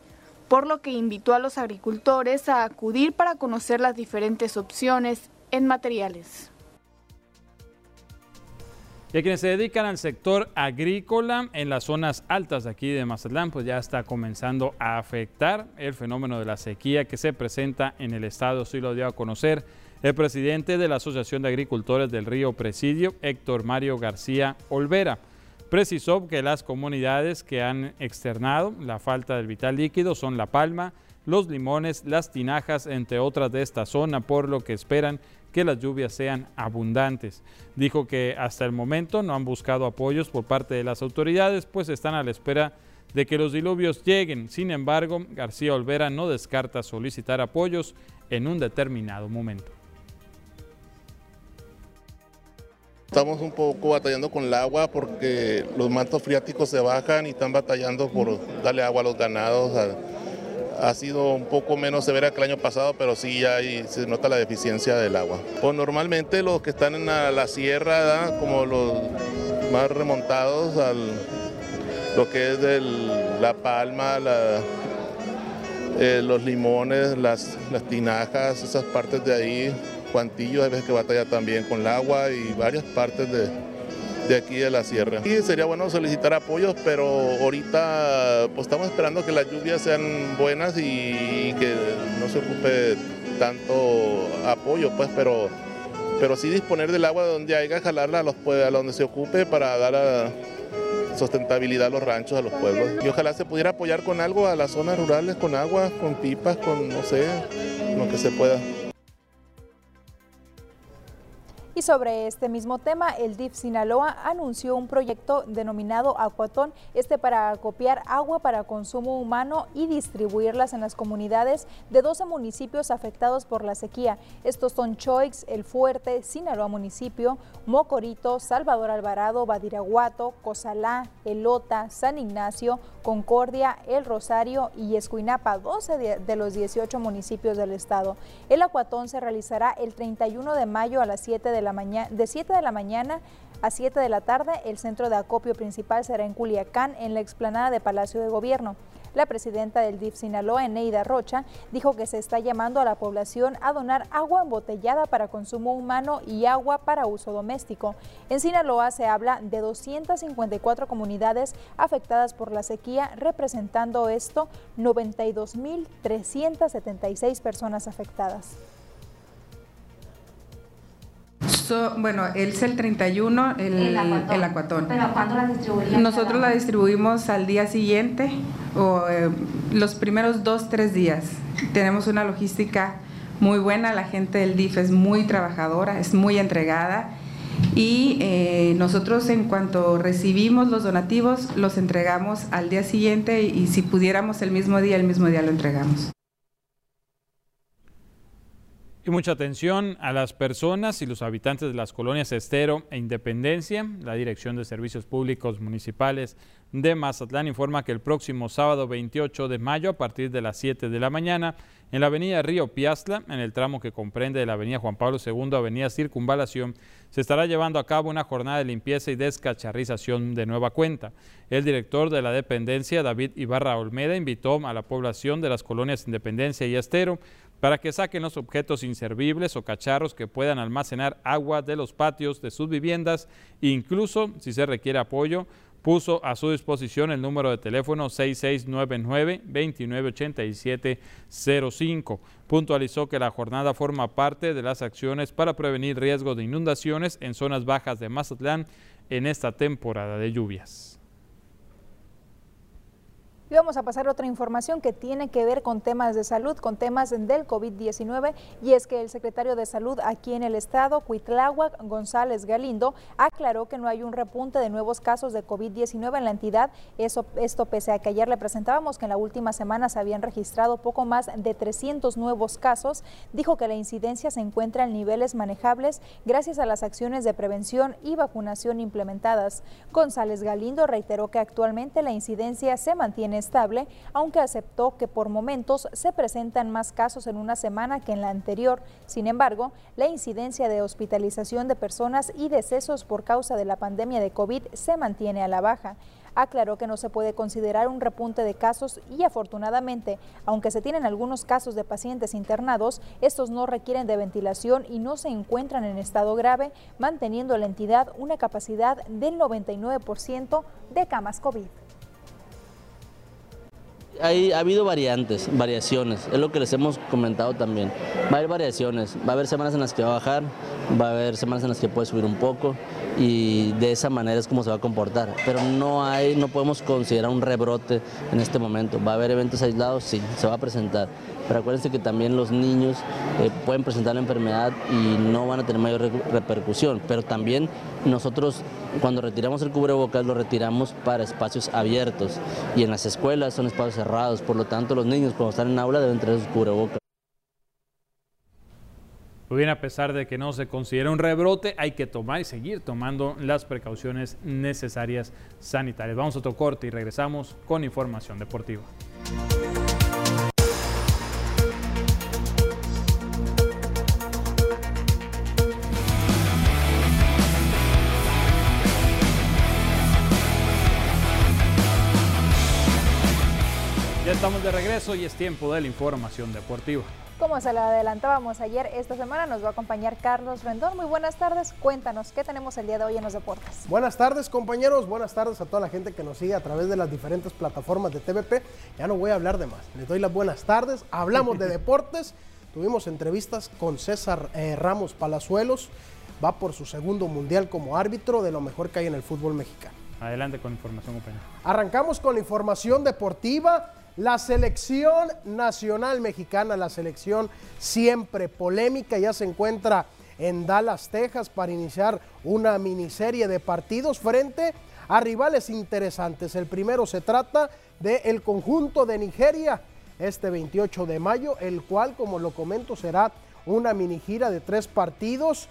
por lo que invitó a los agricultores a acudir para conocer las diferentes opciones en materiales. Y a quienes se dedican al sector agrícola en las zonas altas de aquí de Mazatlán, pues ya está comenzando a afectar el fenómeno de la sequía que se presenta en el estado. Sí lo dio a conocer el presidente de la Asociación de Agricultores del Río Presidio, Héctor Mario García Olvera. Precisó que las comunidades que han externado la falta del vital líquido son La Palma, Los Limones, Las Tinajas, entre otras de esta zona, por lo que esperan que las lluvias sean abundantes. Dijo que hasta el momento no han buscado apoyos por parte de las autoridades, pues están a la espera de que los diluvios lleguen. Sin embargo, García Olvera no descarta solicitar apoyos en un determinado momento. Estamos un poco batallando con el agua porque los mantos friáticos se bajan y están batallando por darle agua a los ganados, ha sido un poco menos severa que el año pasado, pero sí ya se nota la deficiencia del agua. Pues normalmente los que están en la, sierra, como los más remontados al lo que es la palma, eh, los limones, las tinajas, esas partes de ahí, Cuantillo, hay veces que batalla también con el agua y varias partes de, de aquí de la sierra. Y sería bueno solicitar apoyos, pero ahorita pues estamos esperando que las lluvias sean buenas y que no se ocupe tanto apoyo, pues, pero, pero sí disponer del agua donde haya, jalarla a, los, a donde se ocupe para dar a sustentabilidad a los ranchos, a los pueblos. Y ojalá se pudiera apoyar con algo a las zonas rurales, con agua, con pipas, con no sé, lo que se pueda. Y sobre este mismo tema, el DIF Sinaloa anunció un proyecto denominado Acuatón, este para acopiar agua para consumo humano y distribuirlas en las comunidades de 12 municipios afectados por la sequía. Estos son Choix, El Fuerte, Sinaloa Municipio, Mocorito, Salvador Alvarado, Badiraguato, Cozalá, Elota, San Ignacio, Concordia, El Rosario y Escuinapa, 12 de, los 18 municipios del estado. El Acuatón se realizará el 31 de mayo a las 7 de la mañana, de 7 de la mañana a 7 de la tarde. El centro de acopio principal será en Culiacán, en la explanada de Palacio de Gobierno. La presidenta del DIF Sinaloa, Eneida Rocha, dijo que se está llamando a la población a donar agua embotellada para consumo humano y agua para uso doméstico. En Sinaloa se habla de 254 comunidades afectadas por la sequía, representando esto 92.376 personas afectadas bueno, él es el 31, el, el, acuatón. ¿Pero cuándo la distribuimos? Nosotros la distribuimos al día siguiente o eh, los primeros dos, tres días. Tenemos una logística muy buena, la gente del DIF es muy trabajadora, es muy entregada y eh, nosotros en cuanto recibimos los donativos los entregamos al día siguiente y si pudiéramos el mismo día, el mismo día lo entregamos. Y mucha atención a las personas y los habitantes de las colonias Estero e Independencia. La Dirección de Servicios Públicos Municipales de Mazatlán informa que el próximo sábado 28 de mayo a partir de las 7 de la mañana en la avenida Río Piazla, en el tramo que comprende de la avenida Juan Pablo II, avenida Circunvalación, se estará llevando a cabo una jornada de limpieza y descacharrización de nueva cuenta. El director de la dependencia, David Ibarra Olmeda, invitó a la población de las colonias Independencia y Estero para que saquen los objetos inservibles o cacharros que puedan almacenar agua de los patios de sus viviendas, incluso si se requiere apoyo, puso a su disposición el número de teléfono 6699-298705. Puntualizó que la jornada forma parte de las acciones para prevenir riesgo de inundaciones en zonas bajas de Mazatlán en esta temporada de lluvias. Y vamos a pasar a otra información que tiene que ver con temas de salud, con temas del COVID-19, y es que el secretario de Salud aquí en el estado, Cuitláhuac González Galindo, aclaró que no hay un repunte de nuevos casos de COVID-19 en la entidad. Eso, esto pese a que ayer le presentábamos que en la última semana se habían registrado poco más de 300 nuevos casos. Dijo que la incidencia se encuentra en niveles manejables gracias a las acciones de prevención y vacunación implementadas. González Galindo reiteró que actualmente la incidencia se mantiene estable, aunque aceptó que por momentos se presentan más casos en una semana que en la anterior. Sin embargo, la incidencia de hospitalización de personas y decesos por causa de la pandemia de COVID se mantiene a la baja aclaró que no se puede considerar un repunte de casos y afortunadamente, aunque se tienen algunos casos de pacientes internados, estos no requieren de ventilación y no se encuentran en estado grave, manteniendo la entidad una capacidad del 99% de camas COVID ha habido variantes, variaciones, es lo que les hemos comentado también. Va a haber variaciones, va a haber semanas en las que va a bajar, va a haber semanas en las que puede subir un poco y de esa manera es como se va a comportar. Pero no hay, no podemos considerar un rebrote en este momento. Va a haber eventos aislados, sí, se va a presentar. Pero acuérdense que también los niños eh, pueden presentar la enfermedad y no van a tener mayor repercusión. Pero también nosotros cuando retiramos el cubrebocas lo retiramos para espacios abiertos y en las escuelas son espacios cerrados, por lo tanto los niños cuando están en aula deben tener sus cubrebocas. Muy bien, a pesar de que no se considera un rebrote, hay que tomar y seguir tomando las precauciones necesarias sanitarias. Vamos a otro corte y regresamos con información deportiva. Estamos de regreso y es tiempo de la información deportiva. Como se lo adelantábamos ayer, esta semana nos va a acompañar Carlos Rendón. Muy buenas tardes, cuéntanos, ¿qué tenemos el día de hoy en los deportes? Buenas tardes compañeros, buenas tardes a toda la gente que nos sigue a través de las diferentes plataformas de TVP. Ya no voy a hablar de más, les doy las buenas tardes, hablamos de deportes, tuvimos entrevistas con César eh, Ramos Palazuelos, va por su segundo mundial como árbitro de lo mejor que hay en el fútbol mexicano. Adelante con información, compañero. Arrancamos con la información deportiva. La selección nacional mexicana, la selección siempre polémica, ya se encuentra en Dallas, Texas, para iniciar una miniserie de partidos frente a rivales interesantes. El primero se trata del conjunto de Nigeria, este 28 de mayo, el cual, como lo comento, será una mini gira de tres partidos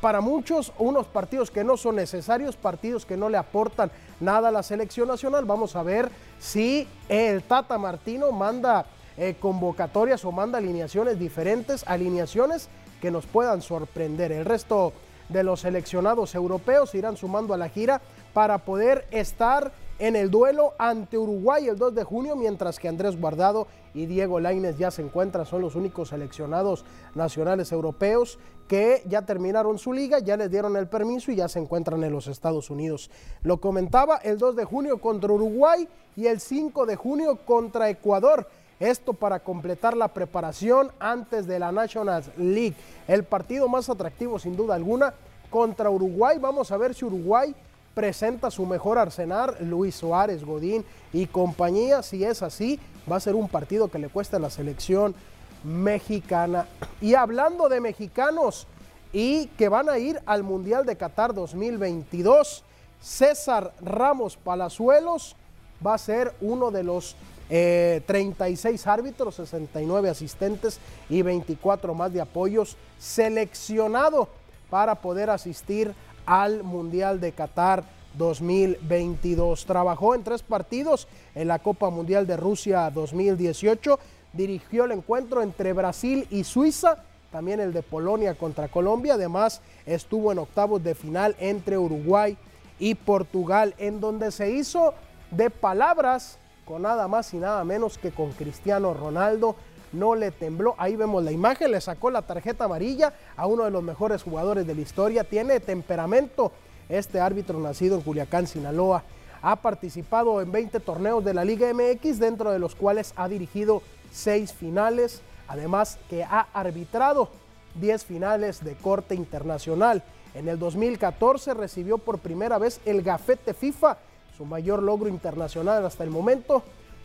para muchos unos partidos que no son necesarios, partidos que no le aportan nada la selección nacional. Vamos a ver si el Tata Martino manda eh, convocatorias o manda alineaciones diferentes, alineaciones que nos puedan sorprender. El resto de los seleccionados europeos irán sumando a la gira para poder estar en el duelo ante Uruguay el 2 de junio, mientras que Andrés Guardado y Diego Laines ya se encuentran, son los únicos seleccionados nacionales europeos que ya terminaron su liga, ya les dieron el permiso y ya se encuentran en los Estados Unidos. Lo comentaba el 2 de junio contra Uruguay y el 5 de junio contra Ecuador. Esto para completar la preparación antes de la National League. El partido más atractivo sin duda alguna contra Uruguay. Vamos a ver si Uruguay presenta su mejor arsenal, Luis Suárez, Godín y compañía. Si es así, va a ser un partido que le cuesta a la selección mexicana. Y hablando de mexicanos y que van a ir al Mundial de Qatar 2022, César Ramos Palazuelos va a ser uno de los 36 eh, árbitros, 69 asistentes y 24 más de apoyos seleccionado para poder asistir al Mundial de Qatar 2022. Trabajó en tres partidos en la Copa Mundial de Rusia 2018, dirigió el encuentro entre Brasil y Suiza, también el de Polonia contra Colombia, además estuvo en octavos de final entre Uruguay y Portugal, en donde se hizo de palabras con nada más y nada menos que con Cristiano Ronaldo. No le tembló, ahí vemos la imagen, le sacó la tarjeta amarilla a uno de los mejores jugadores de la historia. Tiene temperamento este árbitro nacido en Culiacán, Sinaloa. Ha participado en 20 torneos de la Liga MX, dentro de los cuales ha dirigido 6 finales, además que ha arbitrado 10 finales de corte internacional. En el 2014 recibió por primera vez el gafete FIFA su mayor logro internacional hasta el momento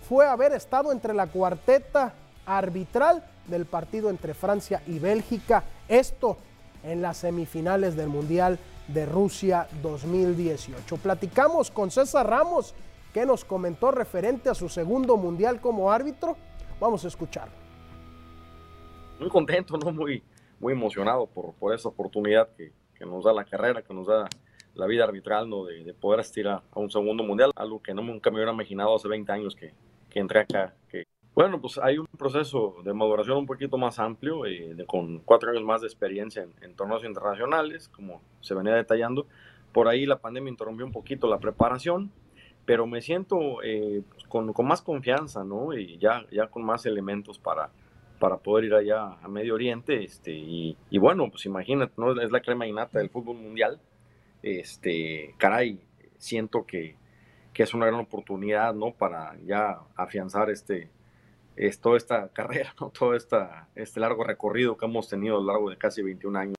fue haber estado entre la cuarteta arbitral del partido entre Francia y Bélgica. Esto en las semifinales del Mundial de Rusia 2018. Platicamos con César Ramos, que nos comentó referente a su segundo Mundial como árbitro. Vamos a escuchar. Muy contento, ¿no? muy, muy emocionado por, por esa oportunidad que, que nos da la carrera, que nos da la vida arbitral, ¿no? de, poder asistir a, un segundo mundial, algo que no, nunca me hubiera imaginado hace 20 años que, que entré acá. Que, bueno, pues hay un proceso de maduración un poquito más amplio, eh, con cuatro años más de experiencia en, torneos internacionales, como se venía detallando. Por ahí la pandemia interrumpió un poquito la preparación, pero me siento eh, pues, con, con, más confianza, ¿no? Y ya, ya con más elementos para, para poder ir allá a Medio Oriente. Este, y, y bueno, pues imagínate, ¿no? Es la crema innata del fútbol mundial este, caray, siento que, es una gran oportunidad, ¿no? Para ya afianzar este, es, toda esta carrera, ¿no? Todo esta, este largo recorrido que hemos tenido a lo largo de casi 21 años.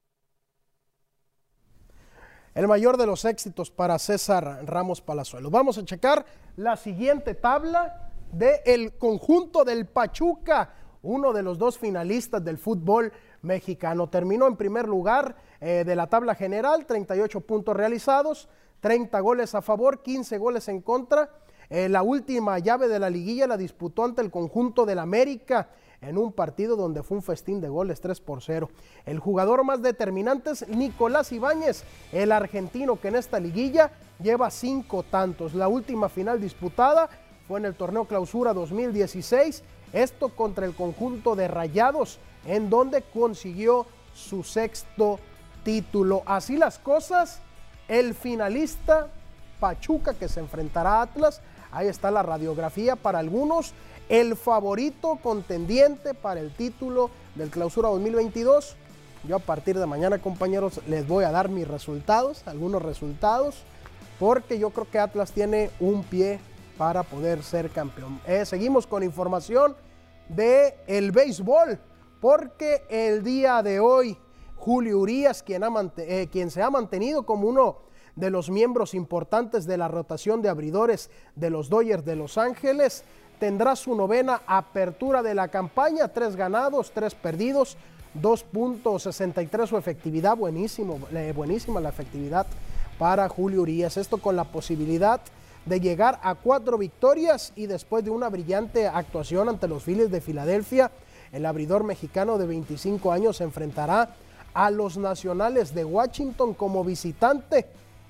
El mayor de los éxitos para César Ramos Palazuelo. Vamos a checar la siguiente tabla del conjunto del Pachuca, uno de los dos finalistas del fútbol mexicano. Terminó en primer lugar eh, de la tabla general, 38 puntos realizados, 30 goles a favor, 15 goles en contra. Eh, la última llave de la liguilla la disputó ante el conjunto del América en un partido donde fue un festín de goles 3 por 0. El jugador más determinante es Nicolás Ibáñez, el argentino que en esta liguilla lleva cinco tantos. La última final disputada fue en el torneo Clausura 2016, esto contra el conjunto de Rayados, en donde consiguió su sexto título. Así las cosas, el finalista Pachuca que se enfrentará a Atlas, ahí está la radiografía para algunos, el favorito contendiente para el título del clausura 2022. Yo a partir de mañana, compañeros, les voy a dar mis resultados, algunos resultados, porque yo creo que Atlas tiene un pie para poder ser campeón. Eh, seguimos con información de el béisbol, porque el día de hoy Julio Urias, quien, eh, quien se ha mantenido como uno de los miembros importantes de la rotación de abridores de los Dodgers de Los Ángeles, tendrá su novena apertura de la campaña, tres ganados, tres perdidos, 2.63 su efectividad, buenísimo, buenísima la efectividad para Julio Urias. Esto con la posibilidad de llegar a cuatro victorias y después de una brillante actuación ante los Phillies de Filadelfia, el abridor mexicano de 25 años se enfrentará a los Nacionales de Washington como visitante.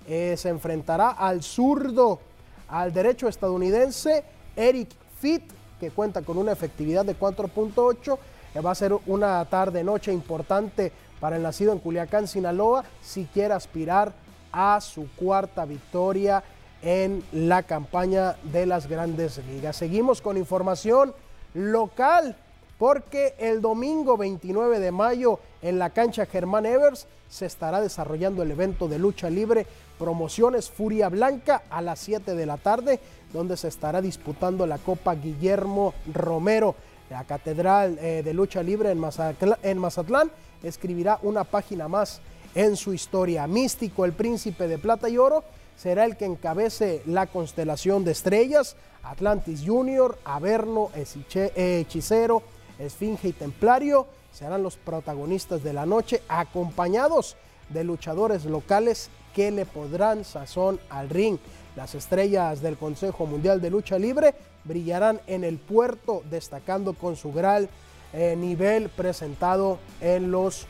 Eh, se enfrentará al zurdo, al derecho estadounidense Eric Fitt, que cuenta con una efectividad de 4.8. va a ser una tarde-noche importante para el nacido en Culiacán, Sinaloa, si quiere aspirar a su cuarta victoria en la campaña de las grandes ligas. Seguimos con información local porque el domingo 29 de mayo en la cancha Germán Evers se estará desarrollando el evento de lucha libre Promociones Furia Blanca a las 7 de la tarde, donde se estará disputando la Copa Guillermo Romero. La Catedral eh, de Lucha Libre en Mazatlán, en Mazatlán escribirá una página más en su historia. Místico, el príncipe de plata y oro, será el que encabece la constelación de estrellas. Atlantis Junior, Averno, Hechicero, Esfinge y Templario serán los protagonistas de la noche, acompañados de luchadores locales que le podrán sazón al ring. Las estrellas del Consejo Mundial de Lucha Libre brillarán en el puerto, destacando con su gran eh, nivel presentado en los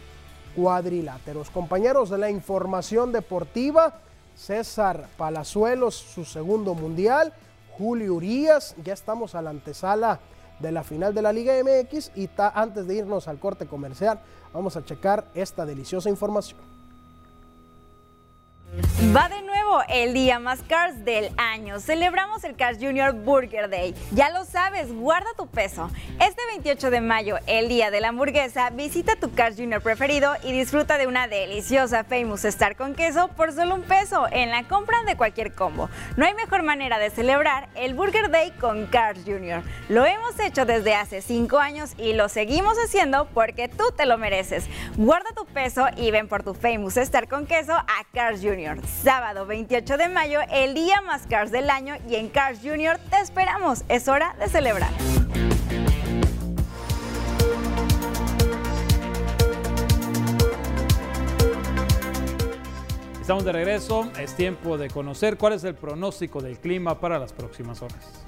cuadriláteros. Compañeros de la información deportiva, César Palazuelos, su segundo mundial, Julio Urias, ya estamos a la antesala de la final de la Liga MX y antes de irnos al corte comercial, vamos a checar esta deliciosa información. Va de nuevo el día más Cars del año. Celebramos el Cars Junior Burger Day. Ya lo sabes, guarda tu peso. Este 28 de mayo, el día de la hamburguesa, visita tu Cars Junior preferido y disfruta de una deliciosa Famous Star con queso por solo un peso en la compra de cualquier combo. No hay mejor manera de celebrar el Burger Day con Cars Junior. Lo hemos hecho desde hace 5 años y lo seguimos haciendo porque tú te lo mereces. Guarda tu peso y ven por tu Famous Star con queso a Cars Junior. Sábado 28 de mayo, el día más Cars del año y en Cars Junior te esperamos. Es hora de celebrar. Estamos de regreso, es tiempo de conocer cuál es el pronóstico del clima para las próximas horas.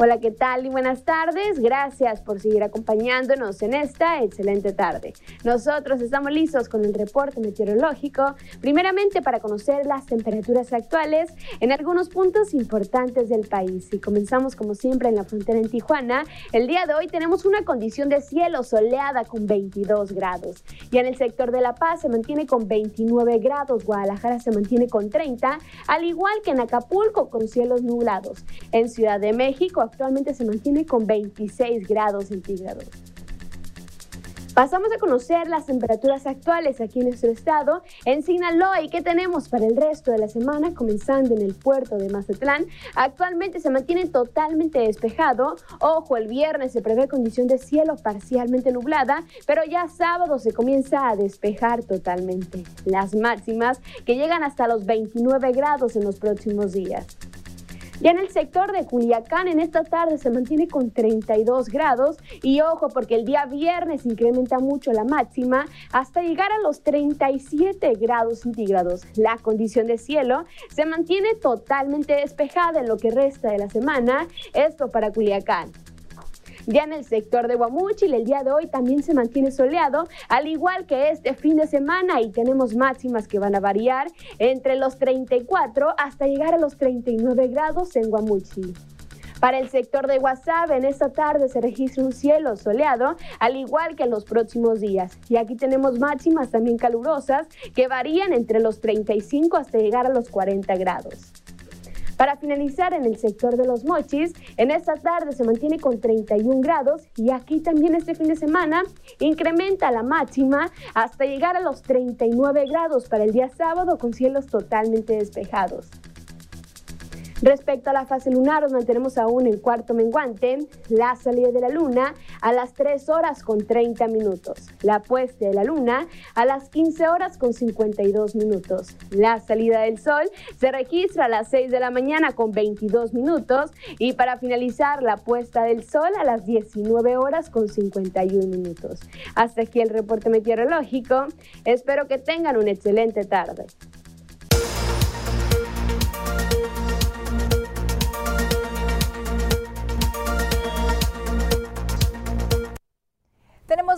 Hola, ¿qué tal y buenas tardes? Gracias por seguir acompañándonos en esta excelente tarde. Nosotros estamos listos con el reporte meteorológico, primeramente para conocer las temperaturas actuales en algunos puntos importantes del país. Y comenzamos como siempre en la frontera en Tijuana. El día de hoy tenemos una condición de cielo soleada con 22 grados. Y en el sector de La Paz se mantiene con 29 grados, Guadalajara se mantiene con 30, al igual que en Acapulco con cielos nublados. En Ciudad de México actualmente se mantiene con 26 grados centígrados. Pasamos a conocer las temperaturas actuales aquí en nuestro estado. En Sinaloa, ¿y qué tenemos para el resto de la semana? Comenzando en el puerto de Mazatlán. Actualmente se mantiene totalmente despejado. Ojo, el viernes se prevé condición de cielo parcialmente nublada, pero ya sábado se comienza a despejar totalmente. Las máximas que llegan hasta los 29 grados en los próximos días. Ya en el sector de Culiacán en esta tarde se mantiene con 32 grados y ojo porque el día viernes incrementa mucho la máxima hasta llegar a los 37 grados centígrados. La condición de cielo se mantiene totalmente despejada en lo que resta de la semana, esto para Culiacán. Ya en el sector de Guamúchil, el día de hoy también se mantiene soleado, al igual que este fin de semana, y tenemos máximas que van a variar entre los 34 hasta llegar a los 39 grados en Guamúchil. Para el sector de WhatsApp, en esta tarde se registra un cielo soleado, al igual que en los próximos días. Y aquí tenemos máximas también calurosas que varían entre los 35 hasta llegar a los 40 grados. Para finalizar, en el sector de los mochis, en esta tarde se mantiene con 31 grados y aquí también este fin de semana incrementa la máxima hasta llegar a los 39 grados para el día sábado con cielos totalmente despejados. Respecto a la fase lunar, nos mantenemos aún en cuarto menguante, la salida de la luna a las 3 horas con 30 minutos, la puesta de la luna a las 15 horas con 52 minutos, la salida del sol se registra a las 6 de la mañana con 22 minutos y para finalizar la puesta del sol a las 19 horas con 51 minutos. Hasta aquí el reporte meteorológico, espero que tengan una excelente tarde.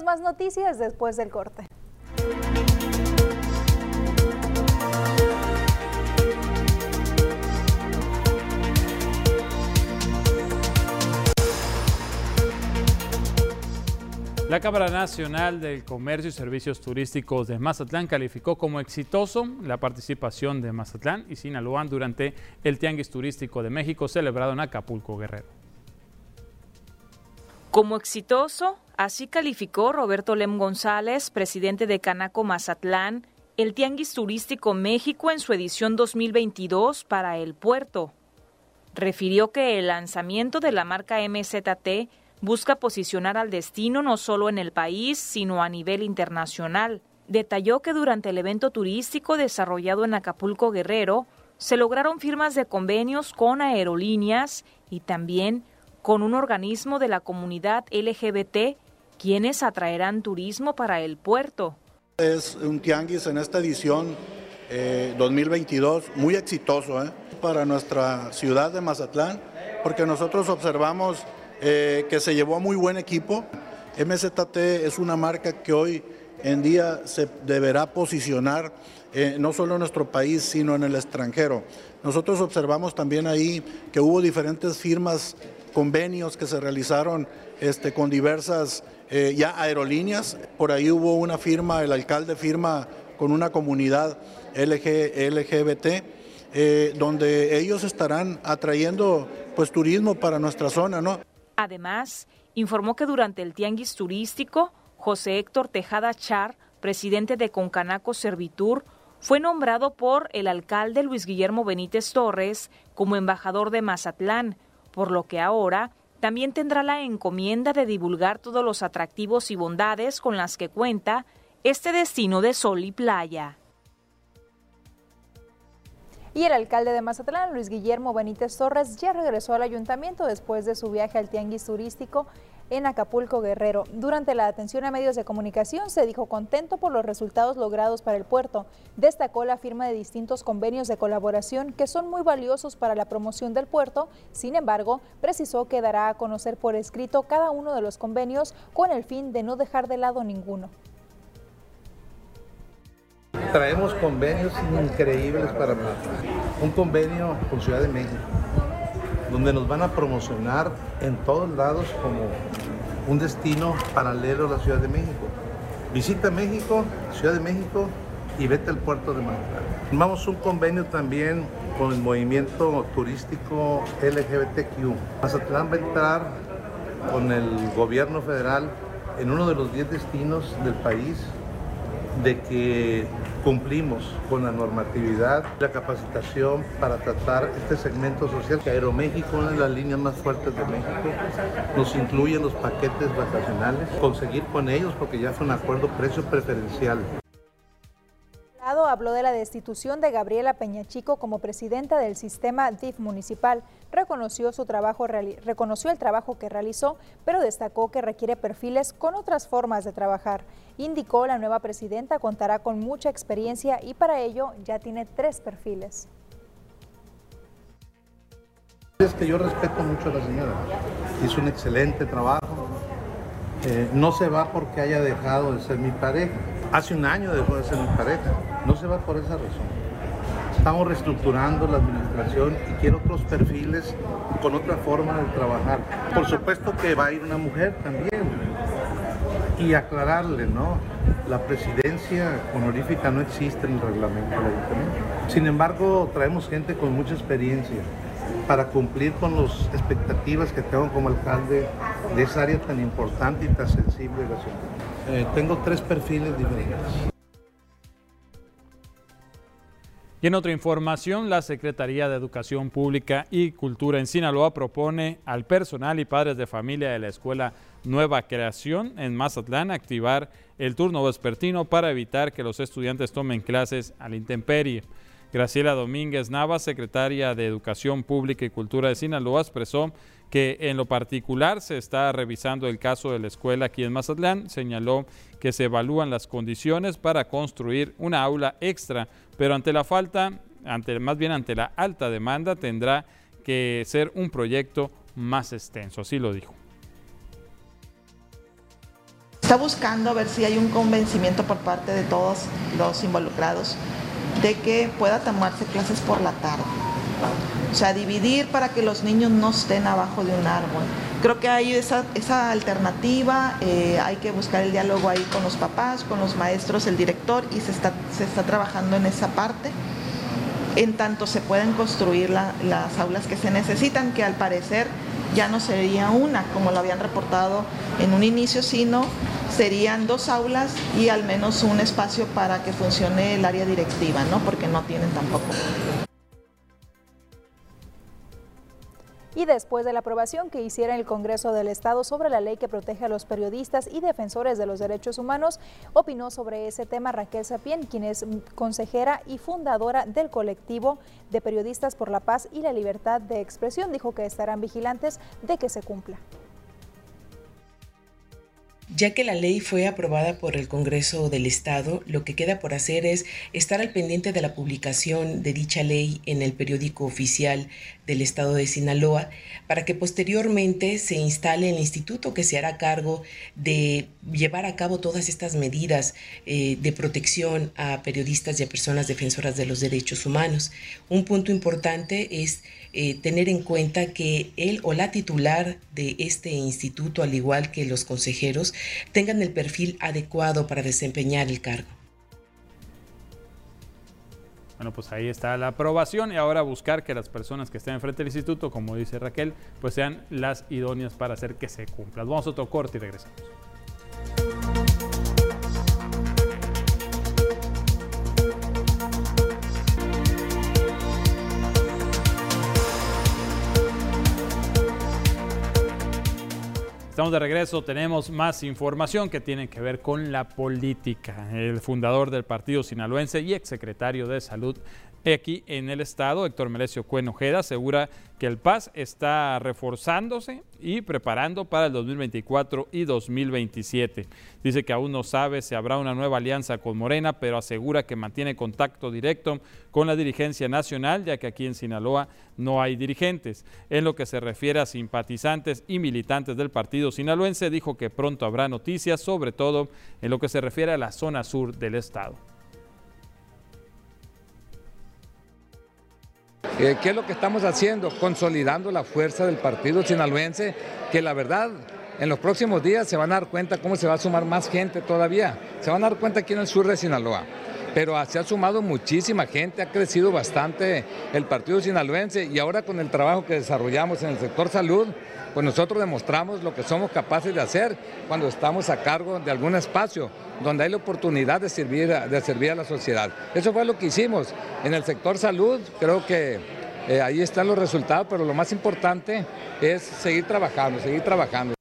Más noticias después del corte. La Cámara Nacional del Comercio y Servicios Turísticos de Mazatlán calificó como exitoso la participación de Mazatlán y Sinaloa durante el Tianguis Turístico de México celebrado en Acapulco, Guerrero. Como exitoso, Así calificó Roberto Lem González, presidente de Canaco Mazatlán, el Tianguis Turístico México en su edición 2022 para el puerto. Refirió que el lanzamiento de la marca MZT busca posicionar al destino no solo en el país, sino a nivel internacional. Detalló que durante el evento turístico desarrollado en Acapulco Guerrero, se lograron firmas de convenios con aerolíneas y también con un organismo de la comunidad LGBT, quienes atraerán turismo para el puerto. Es un tianguis en esta edición 2022 eh, muy exitoso ¿eh? para nuestra ciudad de Mazatlán, porque nosotros observamos eh, que se llevó a muy buen equipo. MZT es una marca que hoy en día se deberá posicionar no solo en nuestro país, sino en el extranjero. Nosotros observamos también ahí que hubo diferentes firmas, convenios que se realizaron este, con diversas ya aerolíneas. Por ahí hubo una firma, el alcalde firma con una comunidad LGBT, eh, donde ellos estarán atrayendo pues turismo para nuestra zona, ¿no? Además, informó que durante el tianguis turístico, José Héctor Tejada Char, presidente de Concanaco Servitur, fue nombrado por el alcalde Luis Guillermo Benítez Torres como embajador de Mazatlán, por lo que ahora también tendrá la encomienda de divulgar todos los atractivos y bondades con las que cuenta este destino de sol y playa. Y el alcalde de Mazatlán, Luis Guillermo Benítez Torres, ya regresó al ayuntamiento después de su viaje al tianguis turístico en Acapulco Guerrero. Durante la atención a medios de comunicación se dijo contento por los resultados logrados para el puerto. Destacó la firma de distintos convenios de colaboración que son muy valiosos para la promoción del puerto. Sin embargo, precisó que dará a conocer por escrito cada uno de los convenios con el fin de no dejar de lado ninguno. Traemos convenios increíbles para Un convenio con Ciudad de México, donde nos van a promocionar en todos lados como un destino paralelo a la Ciudad de México. Visita México, Ciudad de México y vete al puerto de Mazatlán. Firmamos un convenio también con el movimiento turístico LGBTQ. Mazatlán va a entrar con el gobierno federal en uno de los 10 destinos del país de que cumplimos con la normatividad, la capacitación para tratar este segmento social. Aeroméxico, una de las líneas más fuertes de México, nos incluye los paquetes vacacionales, conseguir con ellos porque ya fue un acuerdo precio preferencial habló de la destitución de Gabriela Peñachico como presidenta del sistema DIF municipal. Reconoció, su trabajo, reconoció el trabajo que realizó, pero destacó que requiere perfiles con otras formas de trabajar. Indicó la nueva presidenta contará con mucha experiencia y para ello ya tiene tres perfiles. Es que yo respeto mucho a la señora. Hizo un excelente trabajo. Eh, no se va porque haya dejado de ser mi pareja Hace un año dejó de ser mi pareja. No se va por esa razón. Estamos reestructurando la administración y quiero otros perfiles con otra forma de trabajar. Por supuesto que va a ir una mujer también. Y aclararle, ¿no? La presidencia honorífica no existe en el reglamento del ayuntamiento. Sin embargo, traemos gente con mucha experiencia para cumplir con las expectativas que tengo como alcalde de esa área tan importante y tan sensible de la ciudad. Eh, tengo tres perfiles diferentes. Y en otra información, la Secretaría de Educación Pública y Cultura en Sinaloa propone al personal y padres de familia de la Escuela Nueva Creación en Mazatlán activar el turno vespertino para evitar que los estudiantes tomen clases al intemperie. Graciela Domínguez Navas, secretaria de Educación Pública y Cultura de Sinaloa, expresó que en lo particular se está revisando el caso de la escuela aquí en Mazatlán. Señaló que se evalúan las condiciones para construir una aula extra, pero ante la falta, ante, más bien ante la alta demanda, tendrá que ser un proyecto más extenso. Así lo dijo. Está buscando a ver si hay un convencimiento por parte de todos los involucrados de que pueda tomarse clases por la tarde. O sea, dividir para que los niños no estén abajo de un árbol. Creo que hay esa, alternativa, eh, hay que buscar el diálogo ahí con los papás, con los maestros, el director y se está, se está trabajando en esa parte. En tanto se pueden construir las aulas que se necesitan, que al parecer ya no sería una, como lo habían reportado en un inicio, sino serían dos aulas y al menos un espacio para que funcione el área directiva, ¿no? Porque no tienen tampoco. Y después de la aprobación que hiciera el Congreso del Estado sobre la ley que protege a los periodistas y defensores de los derechos humanos, opinó sobre ese tema Raquel Sapien, quien es consejera y fundadora del colectivo de periodistas por la paz y la libertad de expresión. Dijo que estarán vigilantes de que se cumpla ya que la ley fue aprobada por el Congreso del Estado, lo que queda por hacer es estar al pendiente de la publicación de dicha ley en el periódico oficial del Estado de Sinaloa, para que posteriormente se instale el instituto que se hará cargo de llevar a cabo todas estas medidas eh, de protección a periodistas y a personas defensoras de los derechos humanos. Un punto importante es eh, tener en cuenta que él o la titular de este instituto, al igual que los consejeros, tengan el perfil adecuado para desempeñar el cargo. Bueno, pues ahí está la aprobación y ahora buscar que las personas que estén enfrente del instituto, como dice Raquel, pues sean las idóneas para hacer que se cumpla. Vamos a otro corte y regresamos. Estamos de regreso, tenemos más información que tiene que ver con la política. El fundador del partido sinaloense y exsecretario de Salud Aquí en el estado, Héctor Merecio Cuenojeda asegura que el PAS está reforzándose y preparando para el 2024 y 2027. Dice que aún no sabe si habrá una nueva alianza con Morena, pero asegura que mantiene contacto directo con la dirigencia nacional, ya que aquí en Sinaloa no hay dirigentes. En lo que se refiere a simpatizantes y militantes del partido sinaloense, dijo que pronto habrá noticias, sobre todo en lo que se refiere a la zona sur del estado. Eh, ¿Qué es lo que estamos haciendo? Consolidando la fuerza del partido sinaloense, que la verdad en los próximos días se van a dar cuenta cómo se va a sumar más gente todavía. Se van a dar cuenta aquí en el sur de Sinaloa. Pero se ha sumado muchísima gente, ha crecido bastante el partido sinaloense y ahora con el trabajo que desarrollamos en el sector salud, pues nosotros demostramos lo que somos capaces de hacer cuando estamos a cargo de algún espacio donde hay la oportunidad de servir, de servir a la sociedad. Eso fue lo que hicimos. En el sector salud, creo que eh, ahí están los resultados, pero lo más importante es seguir trabajando, seguir trabajando.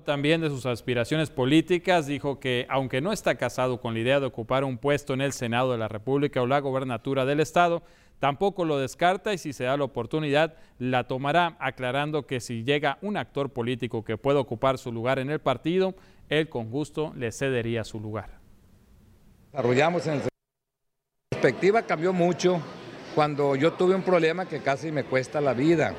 También de sus aspiraciones políticas, dijo que aunque no está casado con la idea de ocupar un puesto en el Senado de la República o la gobernatura del Estado, tampoco lo descarta y si se da la oportunidad la tomará, aclarando que si llega un actor político que pueda ocupar su lugar en el partido, él con gusto le cedería su lugar. Desarrollamos en el... La perspectiva cambió mucho cuando yo tuve un problema que casi me cuesta la vida.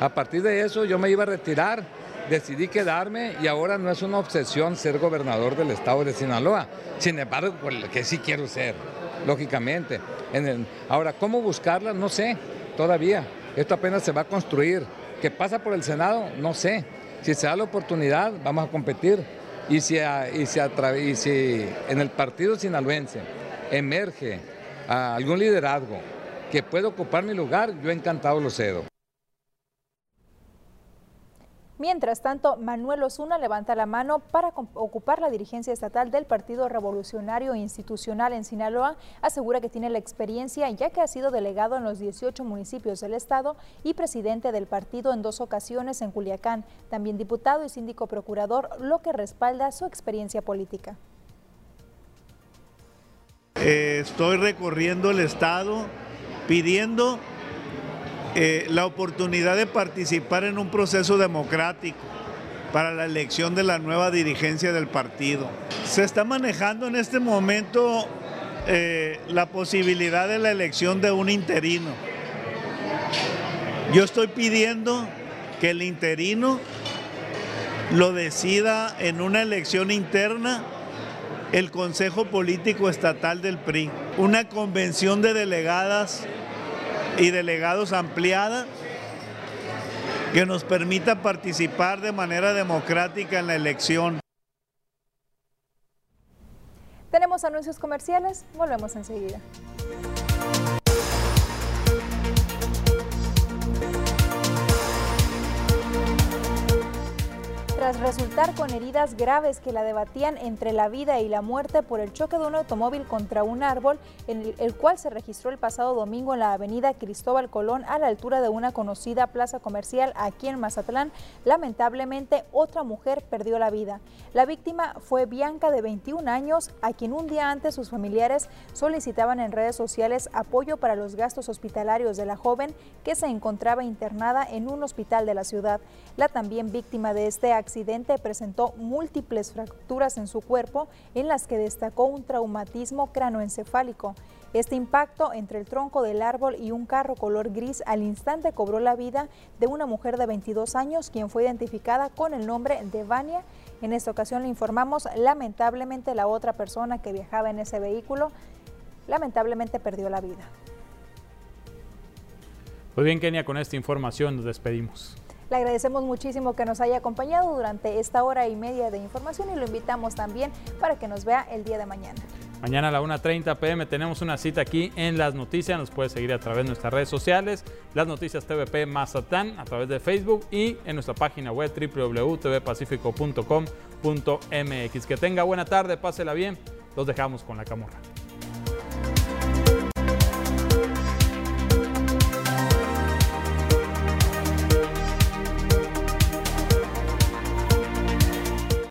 A partir de eso yo me iba a retirar, decidí quedarme y ahora no es una obsesión ser gobernador del estado de Sinaloa. Sin embargo, pues, que sí quiero ser lógicamente. ahora, ¿cómo buscarla? No sé, todavía. Esto apenas se va a construir. ¿Qué pasa por el Senado? No sé. Si se da la oportunidad, vamos a competir. Y si, en el partido sinaloense emerge algún liderazgo que pueda ocupar mi lugar, yo encantado lo cedo. Mientras tanto, Manuel Osuna levanta la mano para ocupar la dirigencia estatal del Partido Revolucionario Institucional en Sinaloa. Asegura que tiene la experiencia ya que ha sido delegado en los 18 municipios del estado y presidente del partido en dos ocasiones en Culiacán. También diputado y síndico procurador, lo que respalda su experiencia política. Estoy recorriendo el estado pidiendo eh, la oportunidad de participar en un proceso democrático para la elección de la nueva dirigencia del partido. Se está manejando en este momento eh, la posibilidad de la elección de un interino. Yo estoy pidiendo que el interino lo decida en una elección interna el Consejo Político Estatal del PRI, una convención de delegadas y delegados ampliada que nos permita participar de manera democrática en la elección. Tenemos anuncios comerciales, volvemos enseguida. Resultar con heridas graves que la debatían entre la vida y la muerte por el choque de un automóvil contra un árbol, en el cual se registró el pasado domingo en la avenida Cristóbal Colón a la altura de una conocida plaza comercial aquí en Mazatlán, lamentablemente otra mujer perdió la vida. La víctima fue Bianca de 21 años, a quien un día antes sus familiares solicitaban en redes sociales apoyo para los gastos hospitalarios de la joven que se encontraba internada en un hospital de la ciudad. La también víctima de este presentó múltiples fracturas en su cuerpo, en las que destacó un traumatismo cranoencefálico. Este impacto entre el tronco del árbol y un carro color gris al instante cobró la vida de una mujer de 22 años, quien fue identificada con el nombre de Vania. En esta ocasión le informamos, lamentablemente la otra persona que viajaba en ese vehículo, lamentablemente perdió la vida. Pues bien, Kenia, con esta información nos despedimos. Le agradecemos muchísimo que nos haya acompañado durante esta hora y media de información y lo invitamos también para que nos vea el día de mañana. Mañana a la 1.30 pm tenemos una cita aquí en Las Noticias. Nos puede seguir a través de nuestras redes sociales, Las Noticias TVP Mazatán, a través de Facebook y en nuestra página web www.tvpacifico.com.mx. Que tenga buena tarde, pásela bien. Los dejamos con la camorra.